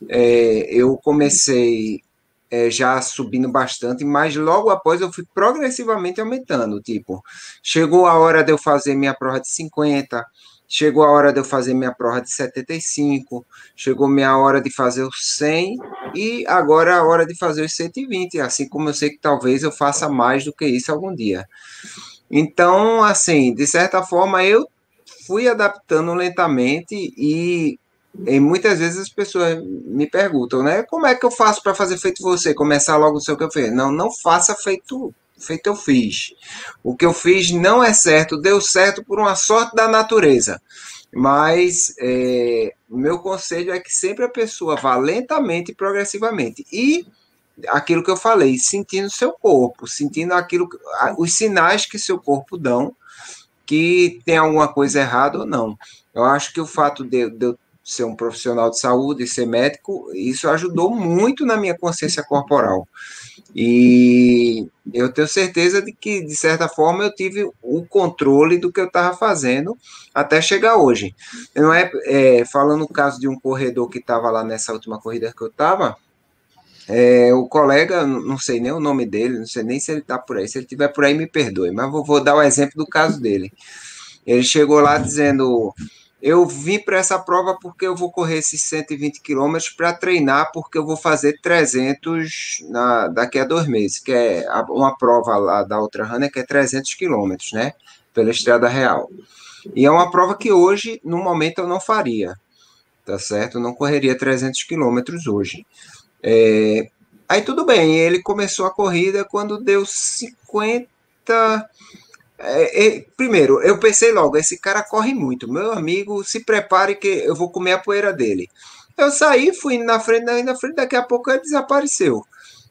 É, eu comecei é, já subindo bastante, mas logo após eu fui progressivamente aumentando. Tipo, chegou a hora de eu fazer minha prova de 50, chegou a hora de eu fazer minha prova de 75, chegou minha hora de fazer os 100 e agora é a hora de fazer os 120, assim como eu sei que talvez eu faça mais do que isso algum dia. Então, assim, de certa forma eu fui adaptando lentamente e e muitas vezes as pessoas me perguntam, né? Como é que eu faço para fazer feito você? Começar logo o seu que eu fiz? Não, não faça feito feito eu fiz. O que eu fiz não é certo, deu certo por uma sorte da natureza. Mas é, meu conselho é que sempre a pessoa vá lentamente e progressivamente. E aquilo que eu falei, sentindo seu corpo, sentindo aquilo, os sinais que seu corpo dão que tem alguma coisa errada ou não. Eu acho que o fato de, de eu ser um profissional de saúde, ser médico, isso ajudou muito na minha consciência corporal. E eu tenho certeza de que, de certa forma, eu tive o controle do que eu estava fazendo até chegar hoje. Não é, é falando no caso de um corredor que estava lá nessa última corrida que eu estava, é, o colega, não sei nem o nome dele, não sei nem se ele está por aí. Se ele estiver por aí, me perdoe, mas vou, vou dar o exemplo do caso dele. Ele chegou lá dizendo: eu vim para essa prova porque eu vou correr esses 120 quilômetros para treinar, porque eu vou fazer 300 na, daqui a dois meses, que é uma prova lá da outra runner que é 300 quilômetros, né? Pela Estrada Real. E é uma prova que hoje, no momento, eu não faria, tá certo? Eu não correria 300 quilômetros hoje. É, aí tudo bem, ele começou a corrida quando deu 50 é, é, primeiro, eu pensei logo, esse cara corre muito. Meu amigo, se prepare que eu vou comer a poeira dele. Eu saí, fui na frente, na frente, daqui a pouco ele desapareceu.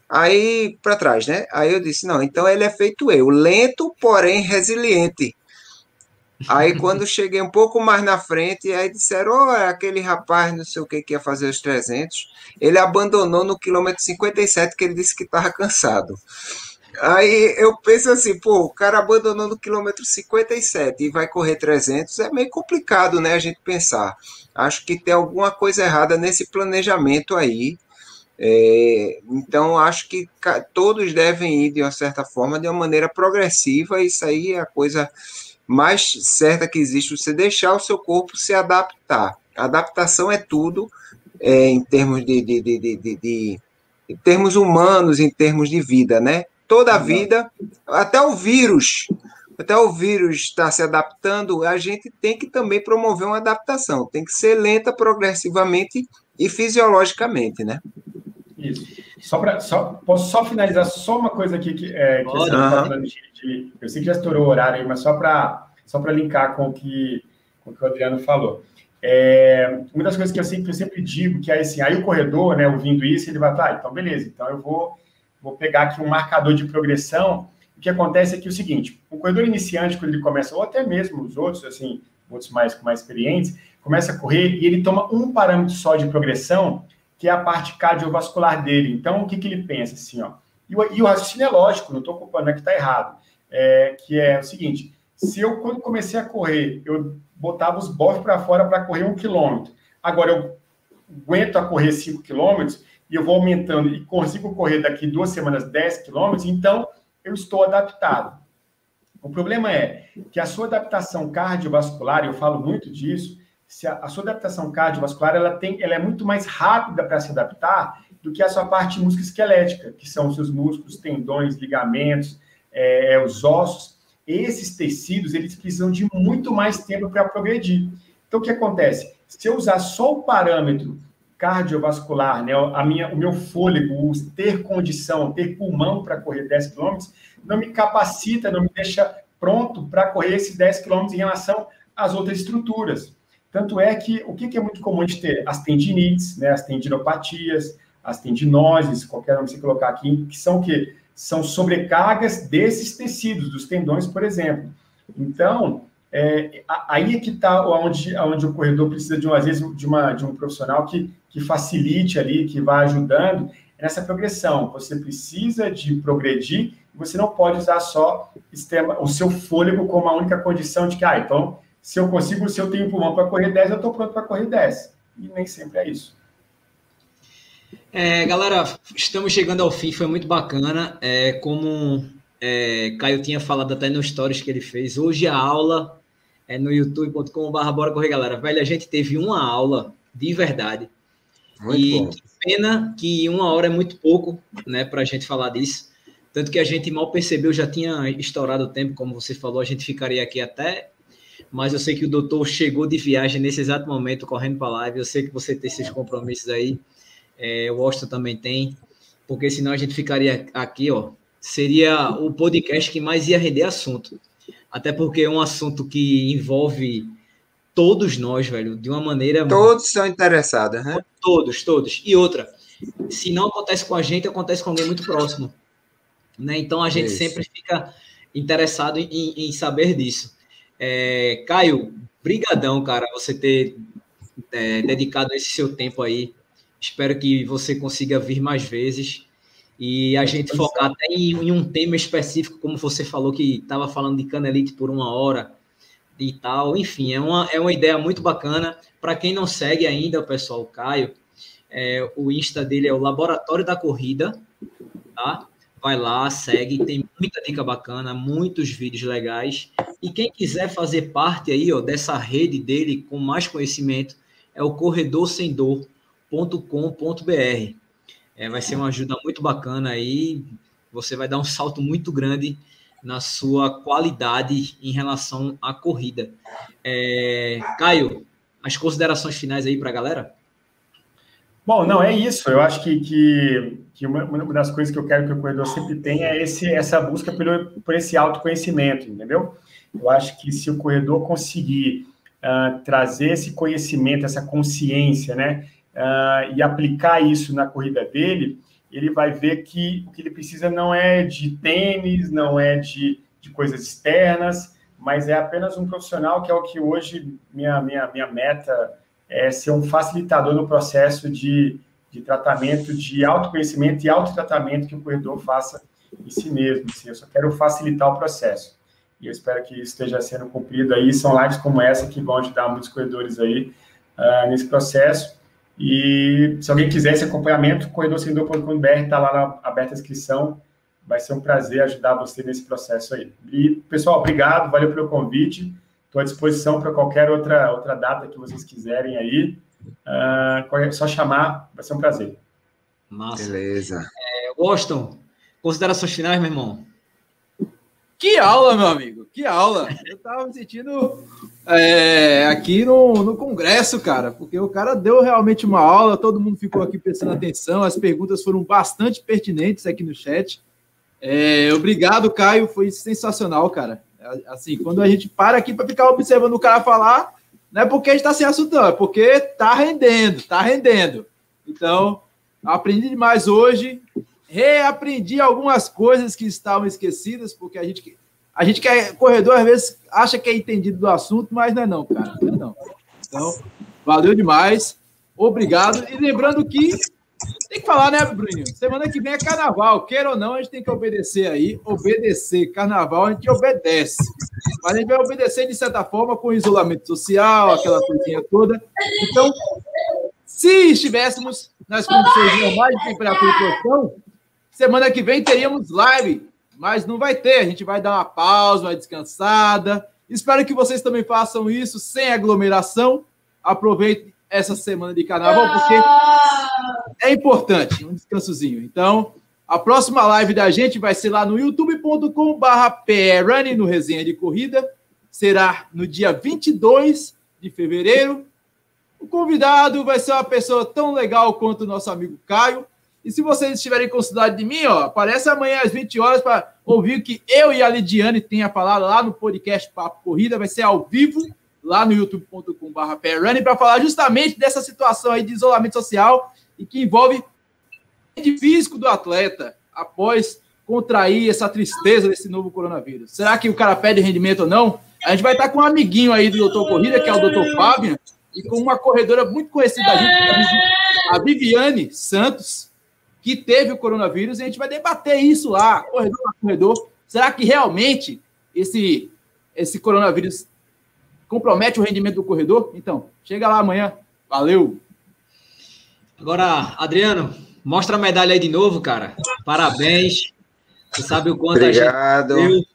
Aí para trás, né? Aí eu disse: não, então ele é feito eu, lento, porém resiliente. Aí quando cheguei um pouco mais na frente, aí disseram: oh, aquele rapaz, não sei o que, que ia fazer os 300. Ele abandonou no quilômetro 57, que ele disse que estava cansado. Aí eu penso assim, pô, o cara abandonou no quilômetro 57 e vai correr 300, é meio complicado, né, a gente pensar. Acho que tem alguma coisa errada nesse planejamento aí. É, então, acho que todos devem ir, de uma certa forma, de uma maneira progressiva. Isso aí é a coisa mais certa que existe, você deixar o seu corpo se adaptar. A adaptação é tudo é, em termos de, de, de, de, termos humanos, em termos de vida, né? toda a vida, até o vírus, até o vírus está se adaptando, a gente tem que também promover uma adaptação, tem que ser lenta, progressivamente e fisiologicamente, né? Isso. Só para só, posso só finalizar só uma coisa aqui que, é, que você tá falando de, de, eu sei que já estourou o horário aí, mas só para só para linkar com o que com o que o Adriano falou. É, uma das coisas que eu sempre, eu sempre digo que é assim, aí o corredor, né, ouvindo isso, ele vai, tá, então beleza, então eu vou Vou pegar aqui um marcador de progressão. O que acontece é que é o seguinte, o corredor iniciante, quando ele começa, ou até mesmo os outros, assim, outros mais, mais experientes, começa a correr e ele toma um parâmetro só de progressão, que é a parte cardiovascular dele. Então, o que, que ele pensa assim, ó? E o, e o raciocínio é lógico, não estou culpando, é que está errado. É, que é o seguinte, se eu, quando comecei a correr, eu botava os bofs para fora para correr um quilômetro, agora eu aguento a correr cinco quilômetros, e eu vou aumentando e consigo correr daqui duas semanas 10 quilômetros, então eu estou adaptado. O problema é que a sua adaptação cardiovascular, eu falo muito disso, se a, a sua adaptação cardiovascular ela, tem, ela é muito mais rápida para se adaptar do que a sua parte musculoesquelética, que são os seus músculos, tendões, ligamentos, é, é os ossos. Esses tecidos, eles precisam de muito mais tempo para progredir. Então, o que acontece? Se eu usar só o parâmetro cardiovascular, né? A minha, o meu fôlego, ter condição, ter pulmão para correr 10 quilômetros, não me capacita, não me deixa pronto para correr esses 10 quilômetros em relação às outras estruturas. Tanto é que o que é muito comum de ter? As tendinites, né? as tendinopatias, as tendinoses, qualquer nome que você colocar aqui, que são o quê? São sobrecargas desses tecidos, dos tendões, por exemplo. Então, é, aí é que está onde, onde o corredor precisa, de, às vezes, de, uma, de um profissional que, que facilite ali, que vá ajudando nessa progressão. Você precisa de progredir, você não pode usar só o seu fôlego como a única condição de que, ah, então, se eu consigo, se eu tenho pulmão para correr 10, eu estou pronto para correr 10. E nem sempre é isso. É, galera, estamos chegando ao fim, foi muito bacana. É, como é, Caio tinha falado até nos stories que ele fez, hoje a aula é no youtube.com.br. Bora correr, galera. Velho, a gente teve uma aula de verdade. Muito e bom. que pena que uma hora é muito pouco, né, para a gente falar disso. Tanto que a gente mal percebeu, já tinha estourado o tempo, como você falou, a gente ficaria aqui até. Mas eu sei que o doutor chegou de viagem nesse exato momento, correndo para a live. Eu sei que você tem esses compromissos aí. É, o Austin também tem. Porque senão a gente ficaria aqui, ó. Seria o podcast que mais ia render assunto. Até porque é um assunto que envolve todos nós, velho, de uma maneira. Todos são interessados, né? Todos, todos. E outra, se não acontece com a gente, acontece com alguém muito próximo. Né? Então a gente Isso. sempre fica interessado em, em saber disso. É, Caio, brigadão, cara, você ter é, dedicado esse seu tempo aí. Espero que você consiga vir mais vezes e a gente focar até em, em, um tema específico, como você falou que estava falando de canelite por uma hora e tal. Enfim, é uma, é uma ideia muito bacana. Para quem não segue ainda, o pessoal, o Caio, é, o Insta dele é o Laboratório da Corrida, tá? Vai lá, segue, tem muita dica bacana, muitos vídeos legais. E quem quiser fazer parte aí, ó, dessa rede dele com mais conhecimento, é o corredorsemdor.com.br. É, vai ser uma ajuda muito bacana aí. Você vai dar um salto muito grande na sua qualidade em relação à corrida. É, Caio, as considerações finais aí para a galera? Bom, não, é isso. Eu acho que, que, que uma, uma, das coisas que eu quero que o corredor sempre tenha é esse, essa busca pelo, por esse autoconhecimento, entendeu? Eu acho que se o corredor conseguir uh, trazer esse conhecimento, essa consciência, né? uh, e aplicar isso na corrida dele, ele vai ver que o que ele precisa não é de tênis, não é de, de coisas externas, mas é apenas um profissional que é o que hoje minha, minha, minha meta é ser um facilitador no processo de, de tratamento, de autoconhecimento e autotratamento que o corredor faça em si mesmo. Assim, eu só quero facilitar o processo. E eu espero que isso esteja sendo cumprido aí. São lives como essa que vão ajudar muitos corredores aí uh, nesse processo. E se alguém quiser esse acompanhamento, corredorsemdor.com.br está lá na aberta a inscrição. Vai ser um prazer ajudar você nesse processo aí. E, pessoal, obrigado, valeu pelo convite. Estou à disposição para qualquer outra, outra data que vocês quiserem aí. Uh, só chamar, vai ser um prazer. Massa. Beleza. É, Washington, considerações finais, meu irmão? Que aula, meu amigo, que aula. Eu tava me sentindo é, aqui no, no congresso, cara, porque o cara deu realmente uma aula, todo mundo ficou aqui prestando atenção, as perguntas foram bastante pertinentes aqui no chat. É, obrigado, Caio, foi sensacional, cara. Assim, quando a gente para aqui para ficar observando o cara falar, não é porque a gente está sem assunto, não, é porque tá rendendo, tá rendendo. Então, aprendi demais hoje reaprendi algumas coisas que estavam esquecidas, porque a gente, a gente que é corredor, às vezes, acha que é entendido do assunto, mas não é não, cara. Não é não. Então, valeu demais. Obrigado. E lembrando que tem que falar, né, Bruninho? Semana que vem é carnaval. Queira ou não, a gente tem que obedecer aí. Obedecer. Carnaval a gente obedece. Mas a gente vai obedecer de certa forma com isolamento social, aquela coisinha toda. Então, se estivéssemos nas condições normais de temperatura e pressão, Semana que vem teríamos live, mas não vai ter. A gente vai dar uma pausa, uma descansada. Espero que vocês também façam isso sem aglomeração. Aproveite essa semana de carnaval, porque é importante um descansozinho. Então, a próxima live da gente vai ser lá no youtube.com/prrunning no Resenha de Corrida. Será no dia 22 de fevereiro. O convidado vai ser uma pessoa tão legal quanto o nosso amigo Caio. E se vocês estiverem com saudade de mim, ó, aparece amanhã às 20 horas para ouvir o que eu e a Lidiane têm a falar lá no podcast Papo Corrida. Vai ser ao vivo lá no youtube.com.br para falar justamente dessa situação aí de isolamento social e que envolve o físico do atleta após contrair essa tristeza desse novo coronavírus. Será que o cara perde rendimento ou não? A gente vai estar com um amiguinho aí do Doutor Corrida, que é o Doutor Fábio, e com uma corredora muito conhecida da gente, a Viviane Santos, que teve o coronavírus, e a gente vai debater isso lá, corredor a corredor. Será que realmente esse, esse coronavírus compromete o rendimento do corredor? Então, chega lá amanhã. Valeu! Agora, Adriano, mostra a medalha aí de novo, cara. Parabéns. Você sabe o quanto Obrigado. a gente.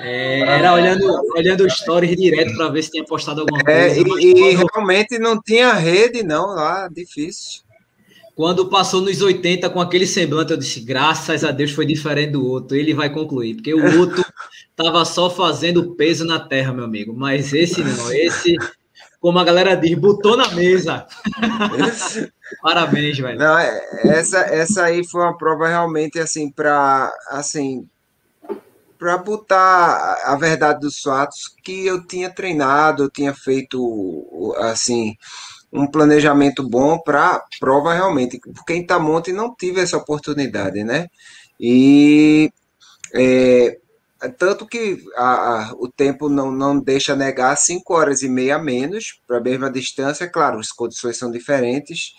É, era olhando, olhando o stories direto para ver se tinha postado alguma é, coisa. É, e, e realmente não tinha rede, não, lá, difícil. Quando passou nos 80 com aquele semblante, eu disse: graças a Deus foi diferente do outro. Ele vai concluir, porque o outro [LAUGHS] estava só fazendo peso na terra, meu amigo. Mas esse não, esse, como a galera diz, botou na mesa. [LAUGHS] Parabéns, velho. Não, é, essa, essa aí foi uma prova realmente assim para assim para botar a verdade dos fatos que eu tinha treinado, eu tinha feito assim um planejamento bom para prova realmente, porque em Tamonte não tive essa oportunidade, né? E é, tanto que a, a, o tempo não, não deixa negar 5 horas e meia menos para a mesma distância, claro, as condições são diferentes.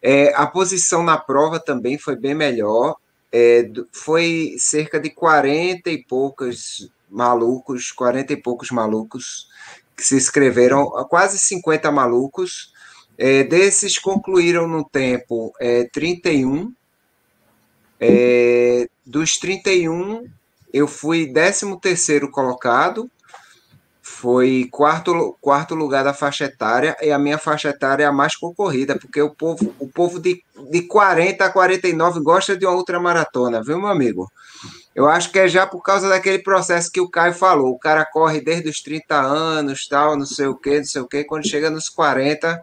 É, a posição na prova também foi bem melhor. É, foi cerca de 40 e poucos malucos, 40 e poucos malucos que se inscreveram, quase 50 malucos. É, desses concluíram no tempo é, 31. É, dos 31, eu fui 13 terceiro colocado, foi quarto, quarto lugar da faixa etária, e a minha faixa etária é a mais concorrida, porque o povo, o povo de, de 40 a 49 gosta de uma ultramaratona, viu, meu amigo? Eu acho que é já por causa daquele processo que o Caio falou. O cara corre desde os 30 anos, tal, não sei o que, não sei o que, quando chega nos 40,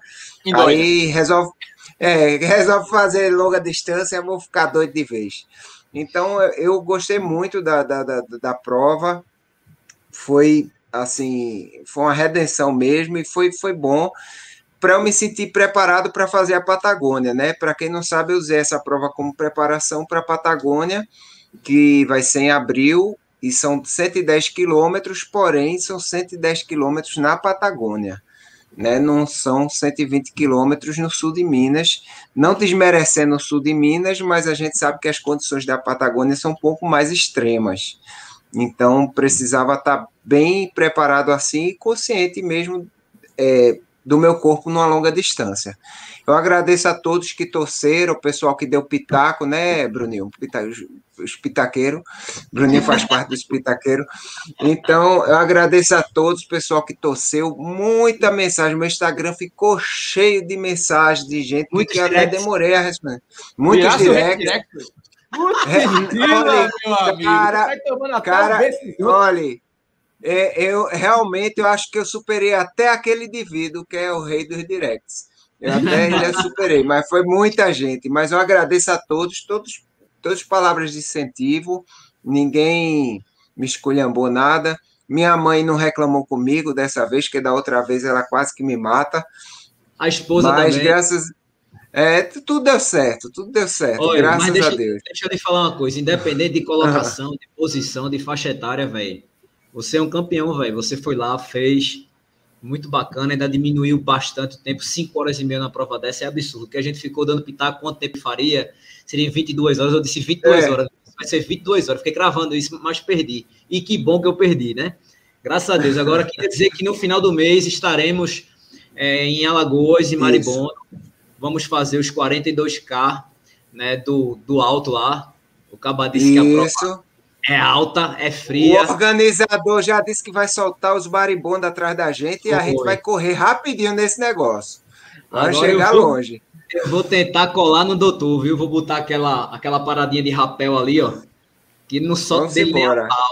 aí resolve, é, resolve fazer longa distância e vou ficar doido de vez. Então, eu gostei muito da, da, da, da prova. Foi assim, foi uma redenção mesmo e foi, foi bom para eu me sentir preparado para fazer a Patagônia, né? Para quem não sabe, eu usei essa prova como preparação para a Patagônia, que vai ser em abril e são 110 quilômetros, porém são 110 quilômetros na Patagônia, né? Não são 120 quilômetros no sul de Minas, não desmerecendo o sul de Minas, mas a gente sabe que as condições da Patagônia são um pouco mais extremas. Então precisava estar bem preparado assim e consciente mesmo é, do meu corpo numa longa distância. Eu agradeço a todos que torceram, o pessoal que deu pitaco, né, Bruninho? Pita, os pitaqueiros. Bruninho faz parte dos pitaqueiros. Então, eu agradeço a todos, o pessoal que torceu. Muita mensagem. Meu Instagram ficou cheio de mensagens de gente, Muito que eu até demorei a responder. Muitos directs. É, olha, meu amigo. Cara, tá cara olha, é, eu realmente eu acho que eu superei até aquele indivíduo que é o rei dos directs. Eu até [LAUGHS] ainda superei, mas foi muita gente. Mas eu agradeço a todos, todos, todas palavras de incentivo. Ninguém me esculhambou nada. Minha mãe não reclamou comigo dessa vez, que da outra vez ela quase que me mata. A esposa mas, também. graças é, tudo deu certo, tudo deu certo, Olha, graças deixa, a Deus. Deixa eu te falar uma coisa, independente de colocação, de posição, de faixa etária, velho, você é um campeão, velho, você foi lá, fez, muito bacana, ainda diminuiu bastante o tempo, 5 horas e meia na prova dessa, é absurdo, que a gente ficou dando pitaco, quanto tempo faria, seria 22 horas, eu disse 22 é. horas, vai ser 22 horas, fiquei gravando isso, mas perdi, e que bom que eu perdi, né? Graças a Deus, agora queria dizer que no final do mês estaremos é, em Alagoas e Maribondo, vamos fazer os 42K né, do, do alto lá. O Caba disse Isso. que a prova é alta, é fria. O organizador já disse que vai soltar os baribondos atrás da gente e a gente vai correr rapidinho nesse negócio. Vai chegar vou, longe. Eu vou tentar colar no doutor, viu? Vou botar aquela, aquela paradinha de rapel ali, ó. Que não solta dele nem a pau.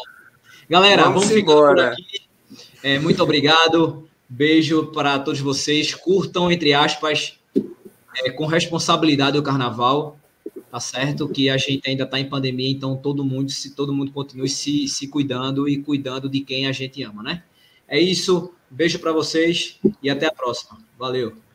Galera, vamos, vamos ficar por aqui. É, muito obrigado. Beijo para todos vocês. Curtam, entre aspas, é, com responsabilidade o carnaval. Tá certo? Que a gente ainda está em pandemia, então todo mundo, se todo mundo continue se, se cuidando e cuidando de quem a gente ama, né? É isso. Beijo para vocês e até a próxima. Valeu.